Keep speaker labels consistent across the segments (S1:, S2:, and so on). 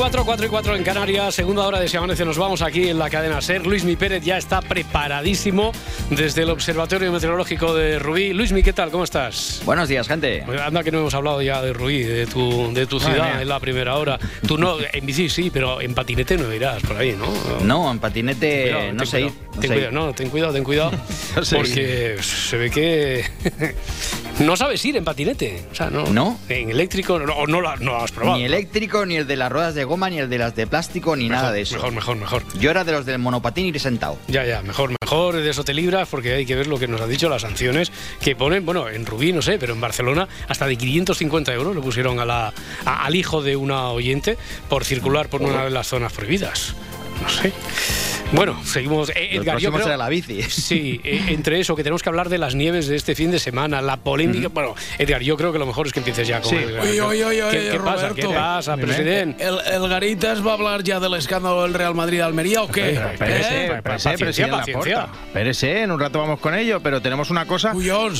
S1: 4, 4 y 4 en Canarias, segunda hora de Si Amanece, nos vamos aquí en la cadena SER. Luis Mi Pérez ya está preparadísimo desde el Observatorio Meteorológico de Rubí. Luis Mi, ¿qué tal? ¿Cómo estás?
S2: Buenos días, gente.
S1: Anda que no hemos hablado ya de Rubí, de tu, de tu ciudad en la primera hora. Tú no, en bici sí, pero en patinete no irás por ahí, ¿no?
S2: No, en patinete no sé
S1: ten cuidado, no, ten cuidado, ten cuidado. porque se ve que no sabes ir en patinete. O sea, no.
S2: ¿No?
S1: En eléctrico no, no, lo has probado.
S2: Ni eléctrico, ni el de las ruedas de goma, ni el de las de plástico, ni nada de eso.
S1: Mejor, mejor, mejor.
S2: Yo era de los del monopatín ir sentado.
S1: Ya, ya, mejor, mejor. De eso te libras porque hay que ver lo que nos han dicho las sanciones que ponen, bueno, en Rubí, no sé, pero en Barcelona hasta de 550 euros le pusieron a la, al hijo de una oyente por circular por una de las zonas prohibidas. No sé. Bueno, seguimos.
S2: Eh, Edgar, yo creo, la bici.
S1: Sí, eh, entre eso, que tenemos que hablar de las nieves de este fin de semana, la polémica. Bueno, Edgar, yo creo que lo mejor es que empieces ya con. Sí.
S3: Oye, oye, oye,
S1: ¿Qué,
S3: ¿qué
S1: pasa? ¿Qué pasa, presidente?
S3: ¿El, ¿El, Garitas va a hablar ya del escándalo del Real Madrid-Almería o qué?
S4: Espérese, ¿Eh? paciencia. Espérese, en un rato vamos con ello, pero tenemos una cosa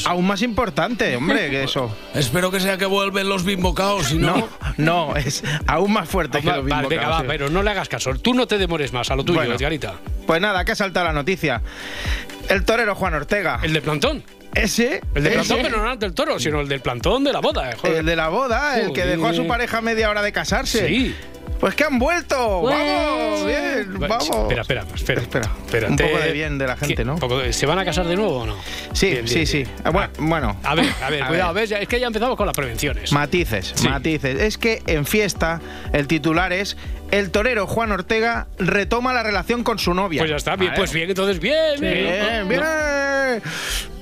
S4: aún más importante, hombre, que eso.
S3: Espero que sea que vuelven los bimbocaos, si no.
S4: No, es aún más fuerte que los bimbocaos. Venga,
S1: va, pero no le hagas caso. Tú no te demores más a lo tuyo, Edgarita.
S4: Pues nada, que ha saltado la noticia. El torero Juan Ortega.
S1: ¿El de plantón?
S4: Ese.
S1: El de plantón, pero no el del toro, sino el del plantón de la boda.
S4: Eh, el de la boda, el que dejó a su pareja media hora de casarse.
S1: Sí.
S4: Pues que han vuelto. Vamos, bien, vamos.
S1: Espera, espera, espera.
S4: espera. Un poco de bien de la gente, ¿no?
S1: ¿Se van a casar de nuevo o no?
S4: Sí, sí, sí. Ah, bueno,
S1: A ver, a ver, cuidado, ¿ves? Es que ya empezamos con las prevenciones.
S4: Matices, matices. Es que en fiesta el titular es el torero Juan Ortega retoma la relación con su novia.
S1: Pues ya está, bien, pues bien, entonces bien.
S4: bien, bien.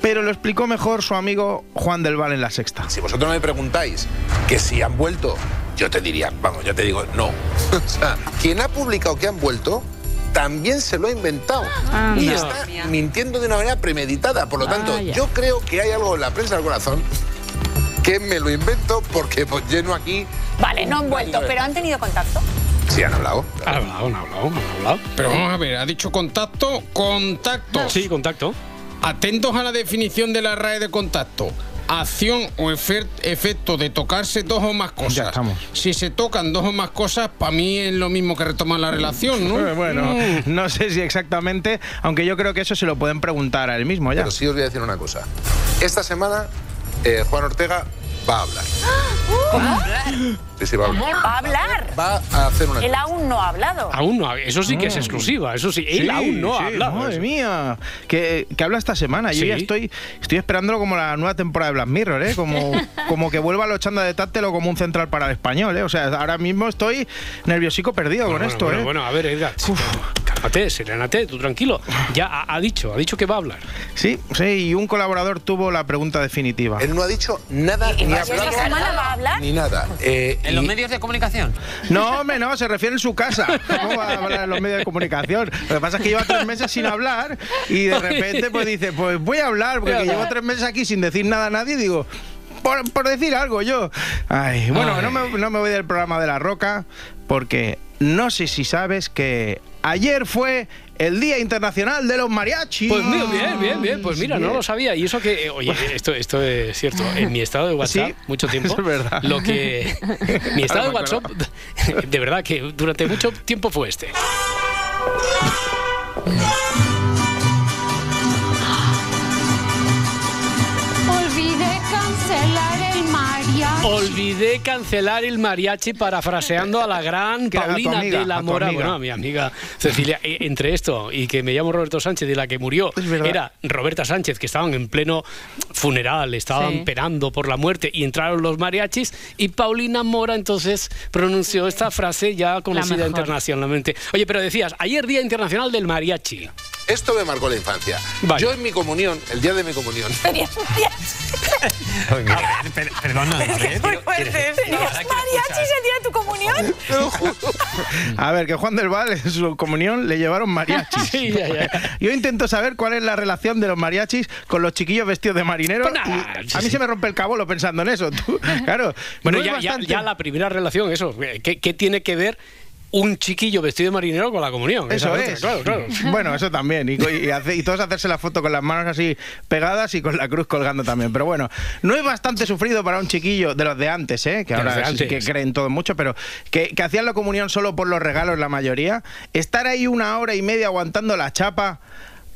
S4: Pero lo explicó mejor su amigo Juan del Val en la sexta.
S5: Si vosotros me preguntáis que si han vuelto yo te diría, vamos, ya te digo, no. o sea, quien ha publicado que han vuelto también se lo ha inventado ah, y está mintiendo de una manera premeditada. Por lo tanto, yo creo que hay algo en la prensa del corazón que me lo invento porque pues, lleno aquí.
S6: Vale, no han vuelto, pero han tenido contacto.
S5: Sí, han hablado.
S1: Han hablado, han hablado, han hablado.
S3: Pero vamos a ver, ha dicho contacto, contacto.
S1: Sí, contacto.
S3: Atentos a la definición de la RAE de contacto acción o efecto de tocarse dos o más cosas. Si se tocan dos o más cosas, para mí es lo mismo que retomar la relación, ¿no?
S4: bueno, mm. no sé si exactamente, aunque yo creo que eso se lo pueden preguntar a él mismo ya.
S5: Pero sí os voy a decir una cosa. Esta semana eh, Juan Ortega va a hablar.
S6: ¿Cómo? va a hablar.
S5: va a hacer una.
S6: Él aún no ha hablado.
S1: Aún no, eso sí que es exclusiva, eso sí, él aún no ha hablado.
S4: Madre mía, que, habla esta semana. Yo ya estoy, estoy esperándolo como la nueva temporada de Black Mirror, ¿eh? Como, como que vuelva a los chanda de Tátelo como un central para el español, ¿eh? O sea, ahora mismo estoy nerviosico perdido con esto,
S1: bueno,
S4: ¿eh?
S1: Bueno, a ver, Edgar, cálmate, serenate, tú tranquilo. Ya ha, dicho, ha dicho que va a hablar.
S4: Sí, sí, y un colaborador tuvo la pregunta definitiva.
S5: Él no ha dicho nada ni ha hablado.
S6: semana va a hablar?
S5: Ni nada.
S2: Eh, ¿En los medios de comunicación?
S4: No, hombre, no, se refiere en su casa. ¿Cómo va a hablar en los medios de comunicación? Lo que pasa es que lleva tres meses sin hablar y de repente pues dice, pues voy a hablar, porque llevo tres meses aquí sin decir nada a nadie y digo, por, decir algo yo. Ay, bueno, No, me, no me voy del programa de La Roca porque no sé si sabes que ayer fue el Día Internacional de los Mariachis.
S1: Pues bien, bien, bien. Pues mira, no lo sabía. Y eso que, eh, oye, esto, esto es cierto. En mi estado de WhatsApp, mucho tiempo.
S4: Es verdad.
S1: Lo que. Mi estado de WhatsApp, de verdad que durante mucho tiempo fue este. Olvidé cancelar el mariachi parafraseando a la gran Paulina de la Mora. Bueno, mi amiga Cecilia. E, entre esto y que me llamo Roberto Sánchez y la que murió era Roberta Sánchez, que estaban en pleno funeral, estaban penando por la muerte y entraron los mariachis y Paulina Mora entonces pronunció esta frase ya conocida internacionalmente. Oye, pero decías, ayer Día Internacional del Mariachi.
S5: Esto me marcó la infancia. Yo en mi comunión, el día de mi comunión.
S6: Tenías
S7: Perdona,
S6: ¿Tenías mariachis el día de tu comunión?
S4: A ver, que Juan del Val en su comunión le llevaron mariachis.
S1: Sí, ya, ya.
S4: Yo intento saber cuál es la relación de los mariachis con los chiquillos vestidos de marinero.
S1: Pues nada,
S4: y
S1: sí,
S4: a mí
S1: sí.
S4: se me rompe el cabolo pensando en eso. tú. claro.
S1: Bueno,
S4: no es
S1: ya, ya-
S4: bastante-
S1: ya la primera relación, eso. ¿Qué, qué tiene que ver un chiquillo vestido de marinero con la comunión?
S4: Eso es.
S1: Claro, claro.
S4: Bueno, eso también. Y, y hace- y todos hacerse la foto con las manos así pegadas y con la cruz colgando también. Pero bueno, no es bastante sufrido para un chiquillo de los de antes, ¿eh? que
S1: De
S4: ahora sí que creen todo mucho, pero que, que hacían la comunión solo por los regalos la mayoría. Estar ahí una hora y media aguantando la chapa.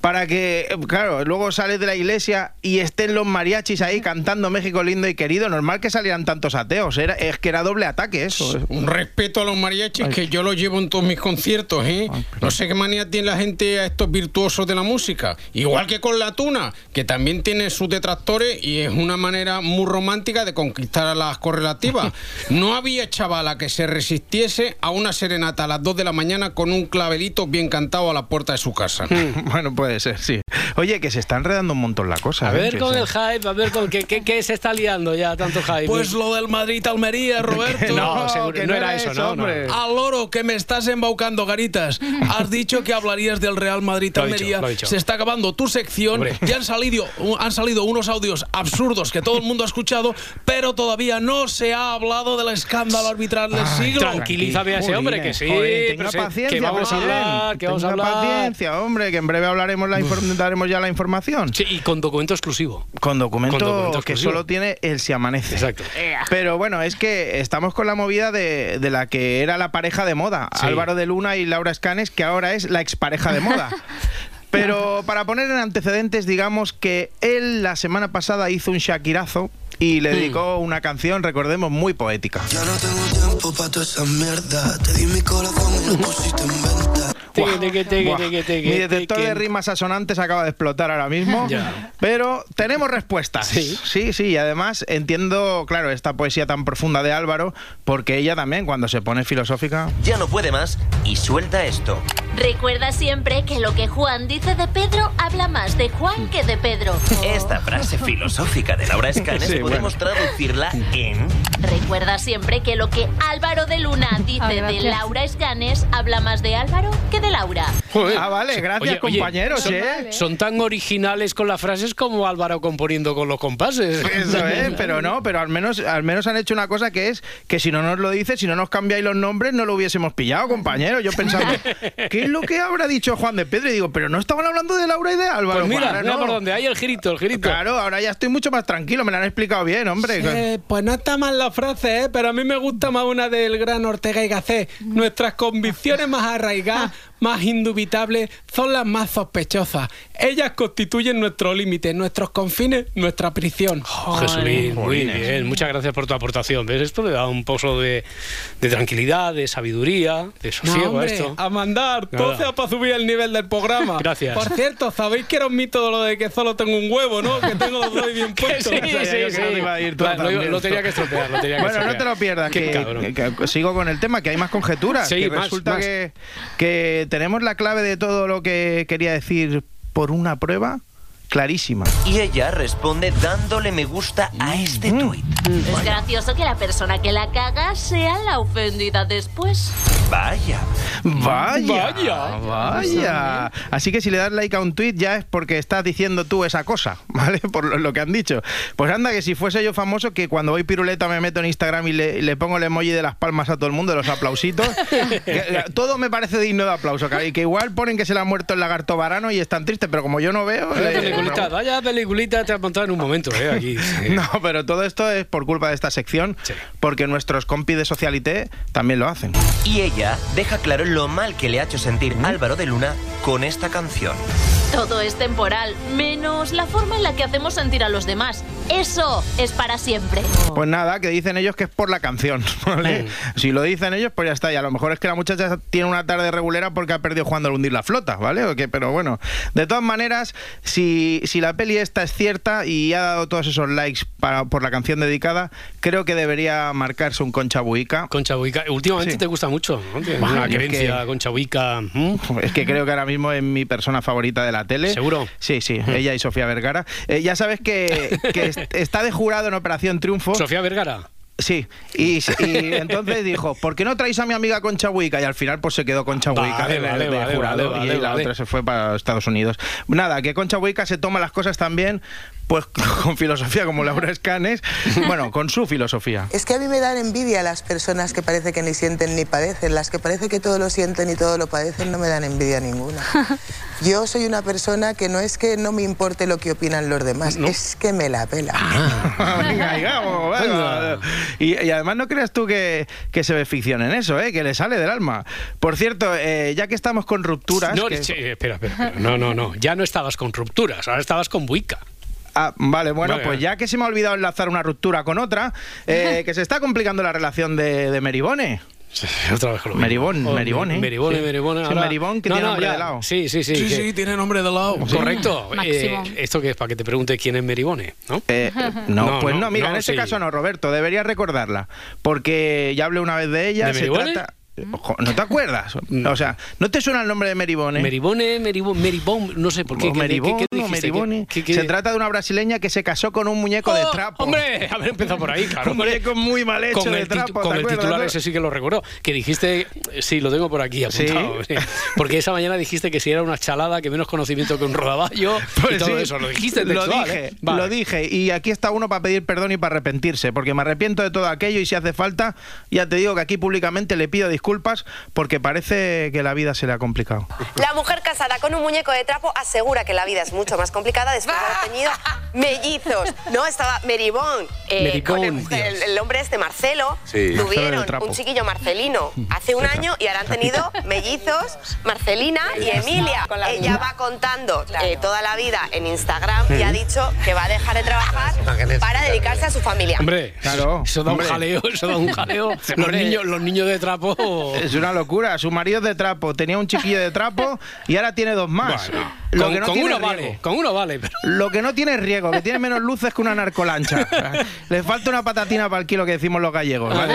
S4: Para que, claro, luego sales de la iglesia y estén los mariachis ahí cantando México lindo y querido. Normal que salieran tantos ateos. Era, es que era doble ataque eso.
S3: Un respeto a los mariachis que yo lo llevo en todos mis conciertos, ¿eh? No sé qué manía tiene la gente a estos virtuosos de la música. Igual que con la tuna, que también tiene sus detractores y es una manera muy romántica de conquistar a las correlativas. No había chavala que se resistiese a una serenata a las 2 de la mañana con un clavelito bien cantado a la puerta de su casa.
S4: Bueno, sí. Oye, que se está enredando un montón la cosa.
S1: A
S4: ¿eh?
S1: ver con el hype, a ver con qué, qué, qué se está liando ya tanto hype.
S7: Pues lo del Madrid-Almería, Roberto.
S1: No, seguro,
S4: que
S1: no
S4: no
S1: era eso,
S4: eso,
S1: no, no.
S4: hombre.
S7: Al loro que me estás embaucando, Garitas. Has dicho que hablarías del Real Madrid
S1: Lo ha dicho,
S7: Almería.
S1: lo ha dicho.
S7: Se está acabando tu sección.
S1: Hombre.
S7: Ya han salido, han salido unos audios absurdos que todo el mundo ha escuchado, pero todavía no se ha hablado del escándalo arbitral del siglo.
S1: Tranquilízame a ese hombre, que sí.
S4: Joder, tenga paciencia,
S1: que vamos a hablar, que vamos a hablar.
S4: paciencia, hombre, que en breve hablaremos la inform- daremos ya la información.
S1: Sí, y con documento exclusivo.
S4: Con documento,
S1: Con documento
S4: que
S1: exclusivo.
S4: solo tiene el si amanece.
S1: Exacto.
S4: Pero bueno, es que estamos con la movida de, de la que era la pareja de moda,
S1: Sí.
S4: Álvaro de Luna y Laura Escanes, que ahora es la expareja de moda. Pero para poner en antecedentes, digamos que él la semana pasada hizo un Shakirazo y le dedicó una canción, recordemos, muy poética.
S8: Ya no tengo tiempo para toda esa mierda. Te di mi corazón y lo pusiste en venta.
S4: Mi detector de rimas asonantes acaba de explotar ahora mismo.
S1: Ya.
S4: Pero tenemos respuestas.
S1: Sí.
S4: sí, sí. Y además entiendo, claro, esta poesía tan profunda de Álvaro, porque ella también, cuando se pone filosófica.
S9: Ya no puede más y suelta esto.
S10: Recuerda siempre que lo que Juan dice de Pedro habla más de Juan que de Pedro.
S9: Esta frase filosófica de Laura Escanes
S4: Sí,
S9: podemos traducirla en
S10: Recuerda siempre que lo que Álvaro de Luna dice
S11: Ah,
S10: de. Laura Escanes habla más de Álvaro que de Laura.
S1: Joder.
S4: Ah, vale, gracias,
S1: Oye, oye,
S4: compañeros,
S1: son,
S4: ¿eh?
S1: son tan originales con las frases como Álvaro componiendo con los compases.
S4: Eso es, pero no, pero al menos, al menos han hecho una cosa que es que si no nos lo dices, si no nos cambiáis los nombres, no lo hubiésemos pillado, compañero. Yo pensando, ¿qué es lo que habrá dicho Juan de Pedro? Y digo, pero no estaban hablando de Laura y de Álvaro.
S1: Pues mira,
S4: Ahora
S1: mira
S4: no.
S1: por dónde hay el girito, el girito.
S4: Claro, ahora ya estoy mucho más tranquilo, me lo han explicado bien, hombre.
S7: Eh, pues no está mal la frase, ¿eh? pero a mí me gusta más una del gran Ortega y Gasset. Nuestras convicciones más arraigadas, más indubitables, son las más sospechosas. Ellas constituyen nuestro límite, nuestros confines, nuestra prisión.
S1: Oh, Jesulín, muy bien. Muchas gracias por tu aportación. ¿Ves? Esto le da un pozo de, de tranquilidad, de sabiduría, de
S7: No,
S1: sosiego a
S7: hombre,
S1: esto.
S7: a mandar, todo sea para subir el nivel del programa.
S1: Gracias.
S7: Por cierto, ¿sabéis que era un mito lo de que solo tengo un huevo, no? Que tengo los dos bien puestos.
S1: Sí, sí, sí.
S4: no te iba a ir tú
S1: Claro, lo, tenía que estropear, lo tenía que
S4: Bueno, no te lo pierdas, que,
S1: cabrón.
S4: que- que sigo con el tema, que hay más conjeturas.
S1: Sí,
S4: que
S1: más,
S4: resulta
S1: más.
S4: Que, que tenemos la clave de todo lo que quería decir por una prueba clarísima.
S9: y ella responde dándole me gusta a este tuit.
S10: Es gracioso que la persona que la caga sea la ofendida después.
S9: Vaya.
S4: Vaya,
S1: Vaya.
S4: vaya. Así que si le das like a un tweet ya es porque estás diciendo tú esa cosa, ¿vale? Por lo, lo que han dicho. Pues anda, que si fuese yo famoso, que cuando voy piruleta me meto en Instagram y le, y le pongo el emoji de las palmas a todo el mundo, los aplausitos. que- que todo me parece digno de aplauso. que- Y que igual ponen que se le ha muerto el lagarto varano y están tristes, pero como yo no veo. Eh,
S1: peliculita, vaya peliculita te has montado en un momento, ¿eh? Aquí. sí.
S4: No, pero todo esto es por culpa de esta sección,
S1: Sí.
S4: porque nuestros compis de Socialité también lo hacen.
S9: Y ella deja claro lo mal que le ha hecho sentir Álvaro de Luna con esta canción.
S10: Todo es temporal, menos la forma en la que hacemos sentir a los demás. Eso es para siempre.
S4: Pues nada, que dicen ellos que es por la canción. ¿vale? Si lo dicen ellos, pues ya está. Y a lo mejor es que la muchacha tiene una tarde regulera porque ha perdido jugando al hundir la flota, ¿vale? ¿O qué? Pero bueno, de todas maneras, si, si la peli esta es cierta y ha dado todos esos likes para, por la canción dedicada, creo que debería marcarse un Concha Buica.
S1: Concha Buica. Últimamente
S4: Sí.
S1: te gusta mucho, ¿no? Tienes
S4: Bah,
S1: una
S4: es
S1: creencia
S4: que-
S1: Concha Buica.
S4: Es que creo que ahora mismo es mi persona favorita de la tele.
S1: ¿Seguro?
S4: Sí, sí, ella y Sofía Vergara. Eh, ya sabes que, que est- está de jurado en Operación Triunfo.
S1: Sofía Vergara.
S4: Sí, y, y entonces dijo, ¿por qué no traéis a mi amiga Concha Buica? Y al final pues se quedó Concha
S1: Vale,
S4: de,
S1: vale,
S4: de
S1: vale,
S4: jurado
S1: vale,
S4: y la
S1: vale.
S4: otra se fue para Estados Unidos. Nada, que Concha Buica se toma las cosas también pues con filosofía como Laura Escanes, bueno, con su filosofía.
S11: Es que a mí me dan envidia las personas que parece que ni sienten ni padecen. Las que parece que todo lo sienten y todo lo padecen no me dan envidia ninguna. Yo soy una persona que no es que no me importe lo que opinan los demás, es que me la pela.
S4: Venga, digamos, venga. Y, y además no creas tú que, que se ve ficción en eso, ¿eh? que le sale del alma. Por cierto, eh, ya que estamos con rupturas...
S1: No,
S4: que-
S1: sí, espera, espera, espera. No, no, no. Ya no estabas con rupturas, ahora estabas con Buica.
S4: Ah, vale, bueno,
S1: Vale,
S4: pues ya que se me ha olvidado enlazar una ruptura con otra, eh, que se está complicando la relación de, de Meribone.
S1: Otra vez con lo.
S4: Meribón,
S1: Oh,
S4: Sí. Sí, Meribón, que
S1: No,
S4: tiene
S1: no,
S4: nombre
S1: ya.
S4: de lado.
S1: Sí, sí, sí.
S7: Sí,
S1: que-
S7: sí, tiene nombre de lado.
S1: Correcto. Eh, ¿Esto que es? Para que te pregunte quién es Meribone, ¿no?
S4: Eh, no,
S1: No,
S4: pues
S1: no,
S4: no, mira,
S1: no,
S4: en este
S1: sí.
S4: caso no, Roberto, deberías recordarla, porque ya hablé una vez de ella,
S1: ¿De
S4: se
S1: Meribone?
S4: trata... Ojo, ¿No te acuerdas? O sea, ¿no te suena el nombre de Meribone?
S1: Meribone, Meribone, Meribón, no sé por qué.
S4: O
S1: ¿qué- qué- qué?
S4: Meribone.
S1: ¿Qué- qué-
S4: Se trata de una brasileña que se casó con un muñeco de
S1: ¡Oh,
S4: trapo.
S1: Hombre, haber empezado por ahí, claro.
S4: Un
S1: hombre.
S4: muñeco muy mal hecho
S1: con
S4: de
S1: el,
S4: trapo,
S1: con
S4: ¿te
S1: el titular
S4: no?
S1: ese sí que lo recuerdo. Que dijiste, sí, lo tengo por aquí apuntado. sí. Porque esa mañana dijiste que si era una chalada, que menos conocimiento que un rodaballo y
S4: Pues
S1: todo
S4: sí,
S1: eso. Lo dijiste
S4: lo
S1: textual,
S4: dije,
S1: ¿eh? Vale.
S4: lo dije. Y aquí está uno para pedir perdón y para arrepentirse, porque me arrepiento de todo aquello y si hace falta, ya te digo que aquí públicamente le pido disculpas porque parece que la vida se le ha complicado.
S12: La mujer casada con un muñeco de trapo asegura que la vida es mucho más complicada después de haber tenido mellizos. No, estaba Meribón. eh,
S1: Meribón,
S12: con el,
S1: Dios.
S12: el- el hombre este, Marcelo.
S5: Sí.
S4: Marcelo
S12: Tuvieron
S4: trapo.
S12: un chiquillo Marcelino hace un año y ahora han tenido mellizos Marcelina y Emilia. Ella va contando eh, toda la vida en Instagram y ha dicho que va a dejar de trabajar para dedicarse a su familia.
S1: Hombre,
S4: Claro,
S1: eso da un jaleo, eso da un jaleo. los, niños, los niños de trapo.
S4: Es una locura. Su marido es de trapo, tenía un chiquillo de trapo y ahora tiene dos más. Lo
S1: con,
S4: que no
S1: con
S4: tiene
S1: uno
S4: riego.
S1: vale, con uno vale. pero-
S4: Lo que no tiene riego, que tiene menos luces que una narcolancha. Le falta una patatina para el kilo que decimos los gallegos, ¿vale?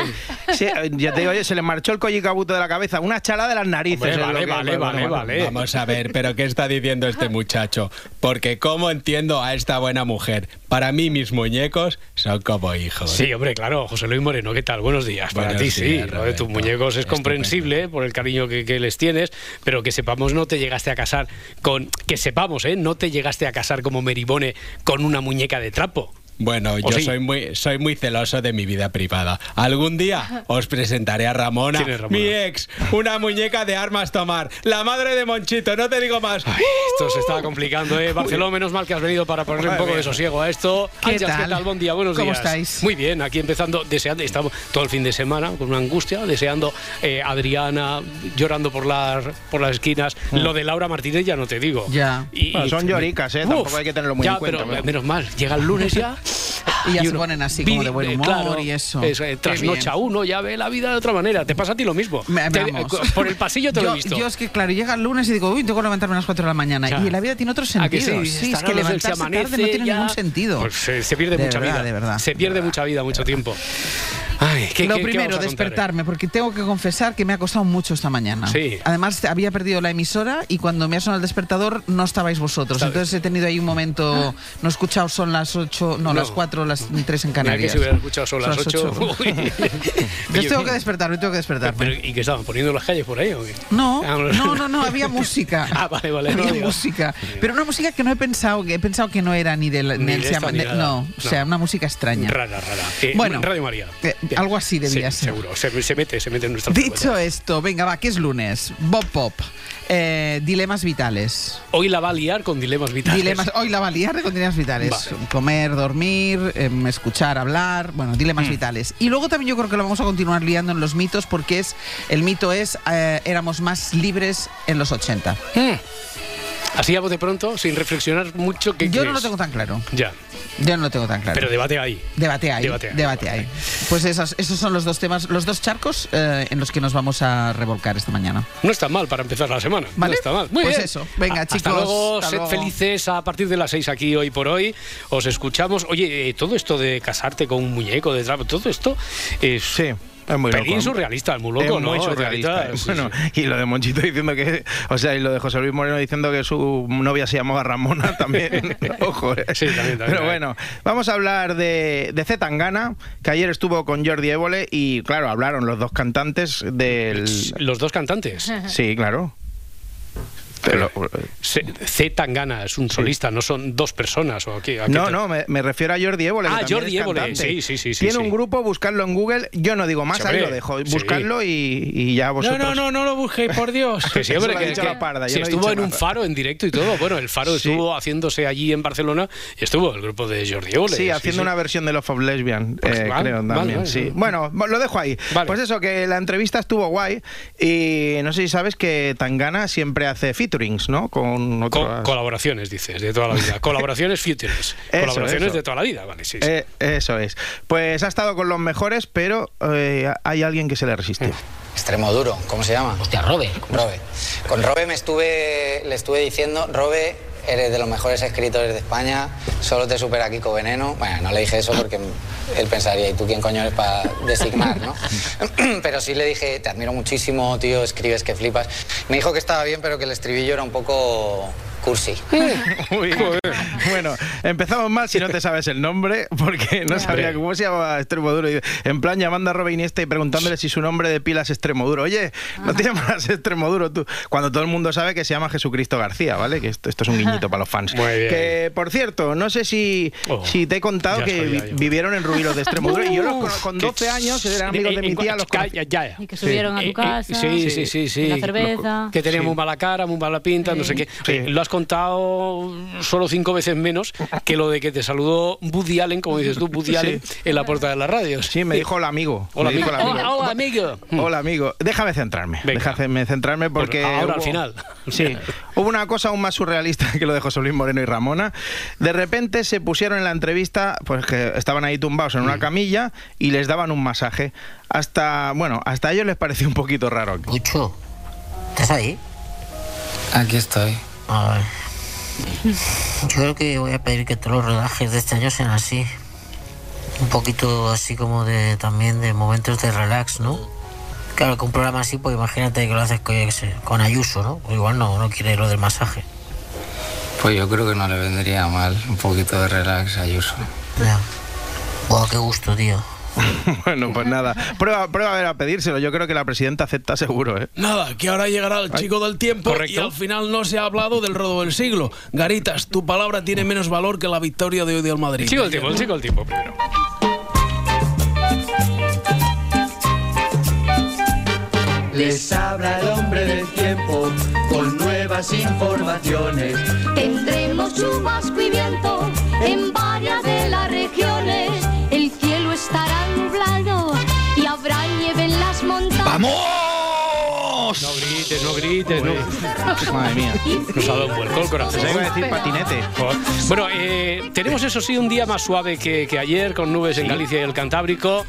S4: Sí, eh, ya te digo, oye, se le marchó el collicabuto de la cabeza, una chalada de las narices.
S1: Hombre,
S4: lo
S1: vale,
S4: que-
S1: vale, vale, vale.
S7: Vamos a ver, pero ¿qué está diciendo este muchacho? Porque ¿cómo entiendo a esta buena mujer? Para mí mis muñecos son como hijos.
S1: Sí, hombre, claro, José Luis Moreno, ¿qué tal? Buenos días. Para
S7: Buenos
S1: ti sí, lo de tus muñecos es
S7: Estupendo.
S1: comprensible por el cariño que, que les tienes, pero que sepamos no te llegaste a casar con... Que sepamos, ¿eh? No te llegaste a casar como Meribone con una muñeca de trapo.
S7: Bueno, yo
S1: sí?
S7: soy muy soy muy celoso de mi vida privada. Algún día os presentaré a Ramona,
S1: ¿Quién es Ramona?
S7: mi ex, una muñeca de armas tomar, la madre de Monchito, no te digo más.
S1: Esto se está complicando, ¿eh? Barcelona, menos mal que has venido para ponerle un poco de sosiego a esto.
S13: ¿Qué
S1: Ángels, ¿qué
S13: tal?
S1: Buen día, buenos
S13: ¿Cómo
S1: días.
S13: estáis?
S1: Muy bien, aquí empezando, deseando, estamos todo el fin de semana con una angustia, deseando eh, Adriana llorando por las, por las esquinas. Lo de Laura Martínez ya no te digo.
S13: Ya.
S1: Y-
S4: Bueno, son lloricas, ¿eh? Tampoco hay que tenerlo muy
S1: ya,
S4: en cuenta,
S1: Pero,
S4: pero-
S1: menos mal, llega el lunes ya.
S13: Y ya se
S1: uno
S13: ponen así como de buen
S1: vive,
S13: humor
S1: claro,
S13: y eso.
S1: es, eh, trasnocha uno, ya ve la vida de otra manera. Te pasa a ti lo mismo.
S13: Me-
S1: Te-
S13: vamos.
S1: eh, por el pasillo te
S13: yo,
S1: lo he visto.
S13: Yo es que, claro, llega el lunes y digo, uy, tengo que levantarme a las 4 de la mañana.
S1: Claro.
S13: Y la vida tiene otro
S1: ¿A que
S13: sentido.
S1: sí?
S13: Sí, es que levantarse tarde
S1: amanece
S13: no tiene
S1: ya.
S13: ningún sentido.
S1: Pues se, se pierde
S13: De
S1: mucha
S13: verdad,
S1: vida.
S13: de verdad.
S1: Se pierde mucha vida, mucho tiempo. Ay, ¿qué,
S13: Lo
S1: qué-
S13: primero,
S1: eh?
S13: despertarme, porque tengo que confesar que me ha costado mucho esta mañana.
S1: Sí.
S13: Además, había perdido la emisora y cuando me ha sonado el despertador no estabais vosotros.
S1: ¿Sabes?
S13: Entonces he tenido ahí un momento. No he escuchado, son las 8, no,
S1: No.
S13: Las 4, las 3 en
S1: Mira
S13: Canarias.
S1: que si hubiera escuchado son las 8.
S13: Entonces tengo que despertarme, tengo que despertarme.
S1: ¿Y qué estaban poniendo las calles por ahí o qué?
S13: No,
S1: Ah,
S13: no, no, no, había música.
S1: Ah, vale, vale. no
S13: Había
S1: digas.
S13: música, pero una música que no he pensado, que he pensado que no era ni del,
S1: Ni de
S13: llama- de-
S1: nada.
S13: no, o
S1: No.
S13: sea, una música extraña.
S1: Rara, rara. Eh,
S13: Bueno,
S1: Radio María.
S13: eh, algo así debía
S1: Sí,
S13: ser.
S1: Seguro, se, se mete, se mete en nuestra
S13: Dicho esto, venga, va, que es lunes. Bob Pop. Eh, dilemas vitales.
S1: Hoy la va a liar con dilemas vitales.
S13: Dilemas, hoy la va a liar con dilemas vitales.
S1: Vale.
S13: Comer, dormir, em, escuchar, hablar, bueno, dilemas
S1: Mm.
S13: vitales. Y luego también yo creo que lo vamos a continuar liando en los mitos porque es el mito es eh, éramos más libres en los 80.
S1: Mm. Así a de pronto, sin reflexionar mucho, ¿qué
S13: Yo no lo tengo tan claro.
S1: Ya.
S13: Yo no lo tengo tan claro.
S1: Pero debate ahí.
S13: Debate ahí. Debate ahí. Pues esos, esos son los dos temas, los dos charcos eh, en los que nos vamos a revolcar esta mañana.
S1: No está mal para empezar la semana.
S13: ¿Vale?
S1: No está mal. Muy
S13: pues
S1: bien.
S13: eso. Venga, chicos.
S1: Hasta luego.
S13: hasta
S1: sed
S13: luego.
S1: felices a partir de las seis aquí hoy por hoy. Os escuchamos. Oye, eh, todo esto de casarte con un muñeco de trapo, todo esto es.
S4: Sí. Es muy
S1: pelín
S4: loco.
S1: surrealista, es muy loco,
S4: es
S1: ¿no?
S4: muy surrealista.
S1: Sí,
S4: bueno,
S1: sí.
S4: y lo de Monchito diciendo que. O sea, y lo de José Luis Moreno diciendo que su novia se llamaba Ramona también. Ojo, ¿eh?
S1: Sí, también, también,
S4: Pero bueno, vamos a hablar de, de Z Tangana, que ayer estuvo con Jordi Évole y, claro, hablaron los dos cantantes del.
S1: Los dos cantantes.
S4: Sí, claro.
S1: Pero, C, C. Tangana es un solista, no son dos personas. ¿o aquí,
S4: No,
S1: te-
S4: no, me, me refiero a Jordi Évole.
S1: Ah, Jordi Évole, sí, sí, sí,
S4: Tiene
S1: sí.
S4: un grupo, buscarlo en Google. Yo no digo más, ahí lo dejo.
S1: sí.
S4: Buscarlo y, y ya
S7: No,
S4: vosotros.
S7: no, no, no lo busquéis, por Dios.
S1: Que sí, hombre, que, que-
S4: la parda, yo no
S1: estuvo en un faro en directo y todo. Bueno, el faro
S4: Sí.
S1: estuvo haciéndose allí en Barcelona y estuvo el grupo de Jordi Évole.
S4: Sí, haciendo
S1: sí.
S4: una versión de Love of Lesbian,
S1: Pues
S4: eh,
S1: vale,
S4: creo
S1: vale,
S4: también.
S1: vale,
S4: sí.
S1: vale.
S4: Bueno, lo dejo ahí. Pues eso, que la entrevista estuvo guay y no sé si sabes que Tangana siempre hace featurings, ¿no? Con
S1: Co- colaboraciones, dices, de toda la vida. Colaboraciones futures.
S4: Eso,
S1: Colaboraciones
S4: eso.
S1: de toda la vida, vale, sí. sí.
S4: Eh, eso es. Pues ha estado con los mejores, pero eh, hay alguien que se le resistió.
S14: Extremo duro, ¿cómo se llama? Hostia, Robe. Robe. Con Robe me estuve, le estuve diciendo, Robe, eres de los mejores escritores de España, solo te supera Kiko Veneno. Bueno, no le dije eso porque él pensaría, ¿y tú quién coño eres para designar, no? pero sí le dije, te admiro muchísimo, tío, escribes que flipas. Me dijo que estaba bien, pero que el estribillo era un poco cursi.
S4: Uy, bueno, empezamos mal si no te sabes el nombre, porque no sabía cómo se llamaba Extremoduro. En plan, llamando a Robin Iniesta y preguntándole si su nombre de pila es Extremoduro. Oye, no te llamas Extremoduro tú. Cuando todo el mundo sabe que se llama Jesucristo García, ¿vale? Que esto, esto es un guiñito para los fans.
S1: Muy bien.
S4: Que, por cierto, no sé si,
S1: Oh,
S4: si te he contado que vi- vivieron en Ruilos de Extremoduro. y yo los con
S1: Que-
S4: 12 años eran amigos de mi tía. Los.
S1: Ya, ya, ya.
S15: Y que subieron a tu casa.
S1: Sí, sí, sí, sí.
S15: La cerveza.
S1: Que tenía muy mala cara, muy mala pinta, no sé qué. Lo has contado solo cinco veces menos que lo de que te saludó Woody Allen, como dices tú, Woody Allen, en la puerta de la radio.
S4: Sí, me dijo hola amigo.
S1: Hola,
S4: dijo
S1: amigo.
S4: hola,
S1: amigo.
S4: Hola amigo, déjame centrarme.
S1: Venga.
S4: Déjame centrarme porque
S1: ahora al final.
S4: Sí, hubo una cosa aún más surrealista que lo de José Luis Moreno y Ramona. De repente se pusieron en la entrevista, pues que estaban ahí tumbados en
S1: Mm.
S4: una camilla y les daban un masaje. Hasta, bueno, hasta a ellos les pareció un poquito raro.
S14: Mucho. ¿Estás ahí?
S16: Aquí estoy.
S14: A ver. Yo creo que voy a pedir que todos los rodajes de este año sean así. Un poquito así como de también de momentos de relax, ¿no? Claro que un programa así, pues imagínate que lo haces con, con Ayuso, ¿no? Pues igual no, no quiere lo del masaje.
S16: Pues yo creo que no le vendría mal un poquito de relax a Ayuso.
S14: Ya. Buah, qué gusto, tío.
S4: bueno, pues nada. Prueba, prueba a ver a pedírselo. Yo creo que la presidenta acepta seguro, ¿eh?
S7: Nada, que ahora llegará el chico del tiempo y al final no se ha hablado del rodo del siglo. Garitas, tu palabra tiene menos valor que la victoria de hoy del Madrid.
S1: El chico del tiempo, el chico del tiempo primero.
S17: Les habla el hombre del tiempo con nuevas informaciones.
S18: Tendremos chubasco y viento en varias de las regiones. Las montañas.
S1: No grites, no grites, no.
S4: Madre mía.
S1: Nos ha dado un vuelco el corazón.
S4: Se iba a decir patinete.
S1: Bueno, eh, tenemos eso sí un día más suave que, que ayer, con nubes en Galicia y el Cantábrico.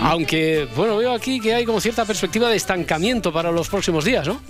S1: Aunque, bueno, veo aquí que hay como cierta perspectiva de estancamiento para los próximos días, ¿no?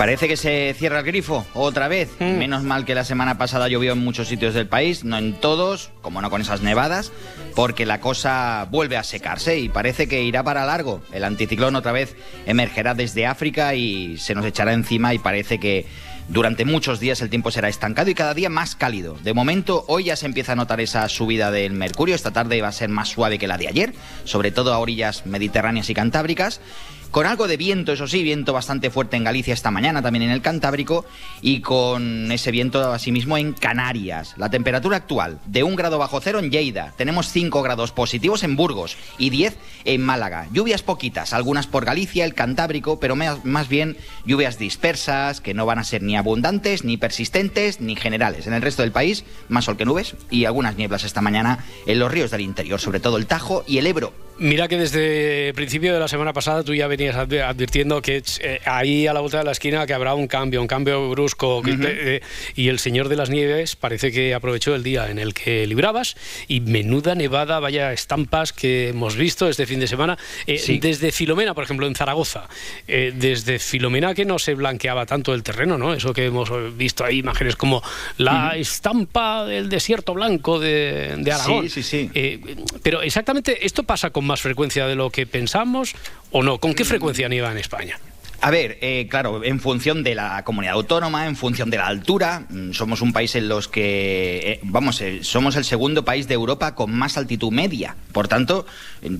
S2: Parece que se cierra el grifo otra vez. Menos mal que la semana pasada llovió en muchos sitios del país, no en todos, como no con esas nevadas, porque la cosa vuelve a secarse y parece que irá para largo. El anticiclón otra vez emergerá desde África y se nos echará encima y parece que durante muchos días el tiempo será estancado y cada día más cálido. De momento, hoy ya se empieza a notar esa subida del mercurio. Esta tarde va a ser más suave que la de ayer, sobre todo a orillas mediterráneas y cantábricas. Con algo de viento, eso sí, viento bastante fuerte en Galicia esta mañana, también en el Cantábrico, y con ese viento asimismo en Canarias. La temperatura actual de un grado bajo cero en Lleida, tenemos 5 grados positivos en Burgos y 10 en Málaga. Lluvias poquitas, algunas por Galicia, el Cantábrico, pero más, más bien lluvias dispersas, que no van a ser ni abundantes, ni persistentes, ni generales. En el resto del país, más sol que nubes y algunas nieblas esta mañana en los ríos del interior, sobre todo el Tajo y el Ebro.
S1: Mira que desde el principio de la semana pasada tú ya venías advirtiendo que eh, ahí a la vuelta de la esquina que habrá un cambio, un cambio brusco. Eh, y el señor de las nieves parece que aprovechó el día en el que librabas y menuda nevada, vaya estampas que hemos visto este fin de semana. Eh, desde Filomena, por ejemplo, en Zaragoza, desde Filomena que no se blanqueaba tanto el terreno, ¿no? Eso que hemos visto ahí, imágenes como la estampa del desierto blanco de, de Aragón.
S2: Sí, sí, sí.
S1: pero exactamente esto pasa con más frecuencia de lo que pensamos o no? ¿Con qué frecuencia nieva en España?
S2: A ver, eh, claro, en función de la comunidad autónoma, en función de la altura, mm, somos un país en los que, eh, vamos, eh, somos el segundo país de Europa con más altitud media. Por tanto,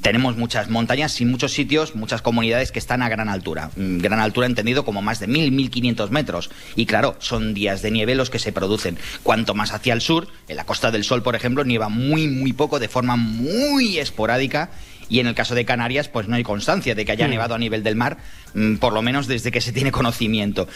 S2: tenemos muchas montañas y muchos sitios, muchas comunidades que están a gran altura. Mm, gran altura entendido como más de 1.000, 1.500 metros. Y claro, son días de nieve los que se producen. Cuanto más hacia el sur, en la Costa del Sol, por ejemplo, nieva muy, muy poco, de forma muy esporádica y en el caso de Canarias pues no hay constancia de que haya hmm. nevado a nivel del mar, mm, por lo menos desde que se tiene conocimiento.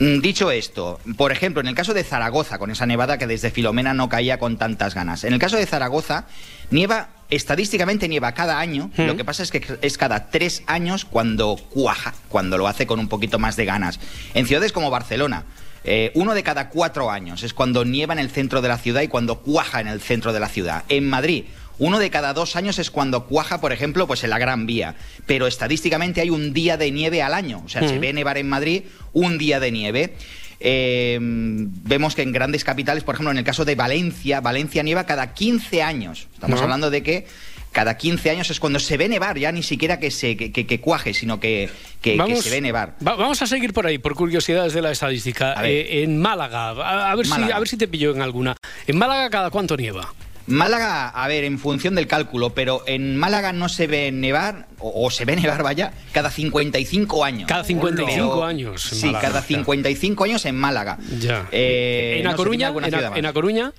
S2: Mm, dicho esto, por ejemplo, en el caso de Zaragoza, con esa nevada que desde Filomena no caía con tantas ganas, en el caso de Zaragoza, nieva estadísticamente nieva cada año, hmm. lo que pasa es que es cada tres años cuando cuaja, cuando lo hace con un poquito más de ganas. En ciudades como Barcelona, eh, uno de cada cuatro años es cuando nieva en el centro de la ciudad y cuando cuaja en el centro de la ciudad. En Madrid, uno de cada dos años es cuando cuaja, por ejemplo, pues en la Gran Vía. Pero estadísticamente hay un día de nieve al año. O sea, se ve nevar en Madrid un día de nieve. Eh, vemos que en grandes capitales, por ejemplo, en el caso de Valencia, Valencia nieva cada 15 años. Estamos hablando de que cada 15 años es cuando se ve nevar, ya ni siquiera que se que, cuaje, sino que, que, se ve nevar.
S1: vamos a seguir por ahí, por curiosidades de la estadística. Eh, en Málaga, a, ver Si, a ver si te pillo en alguna. ¿En Málaga cada cuánto nieva?
S2: Málaga, a ver, en función del cálculo, pero en Málaga no se ve nevar, o, se ve nevar, vaya, cada 55 años.
S1: Cada 55 años.
S2: sí, cada 55 años en Málaga.
S1: Ya. Eh, ¿En, A Coruña, en, a, Coruña?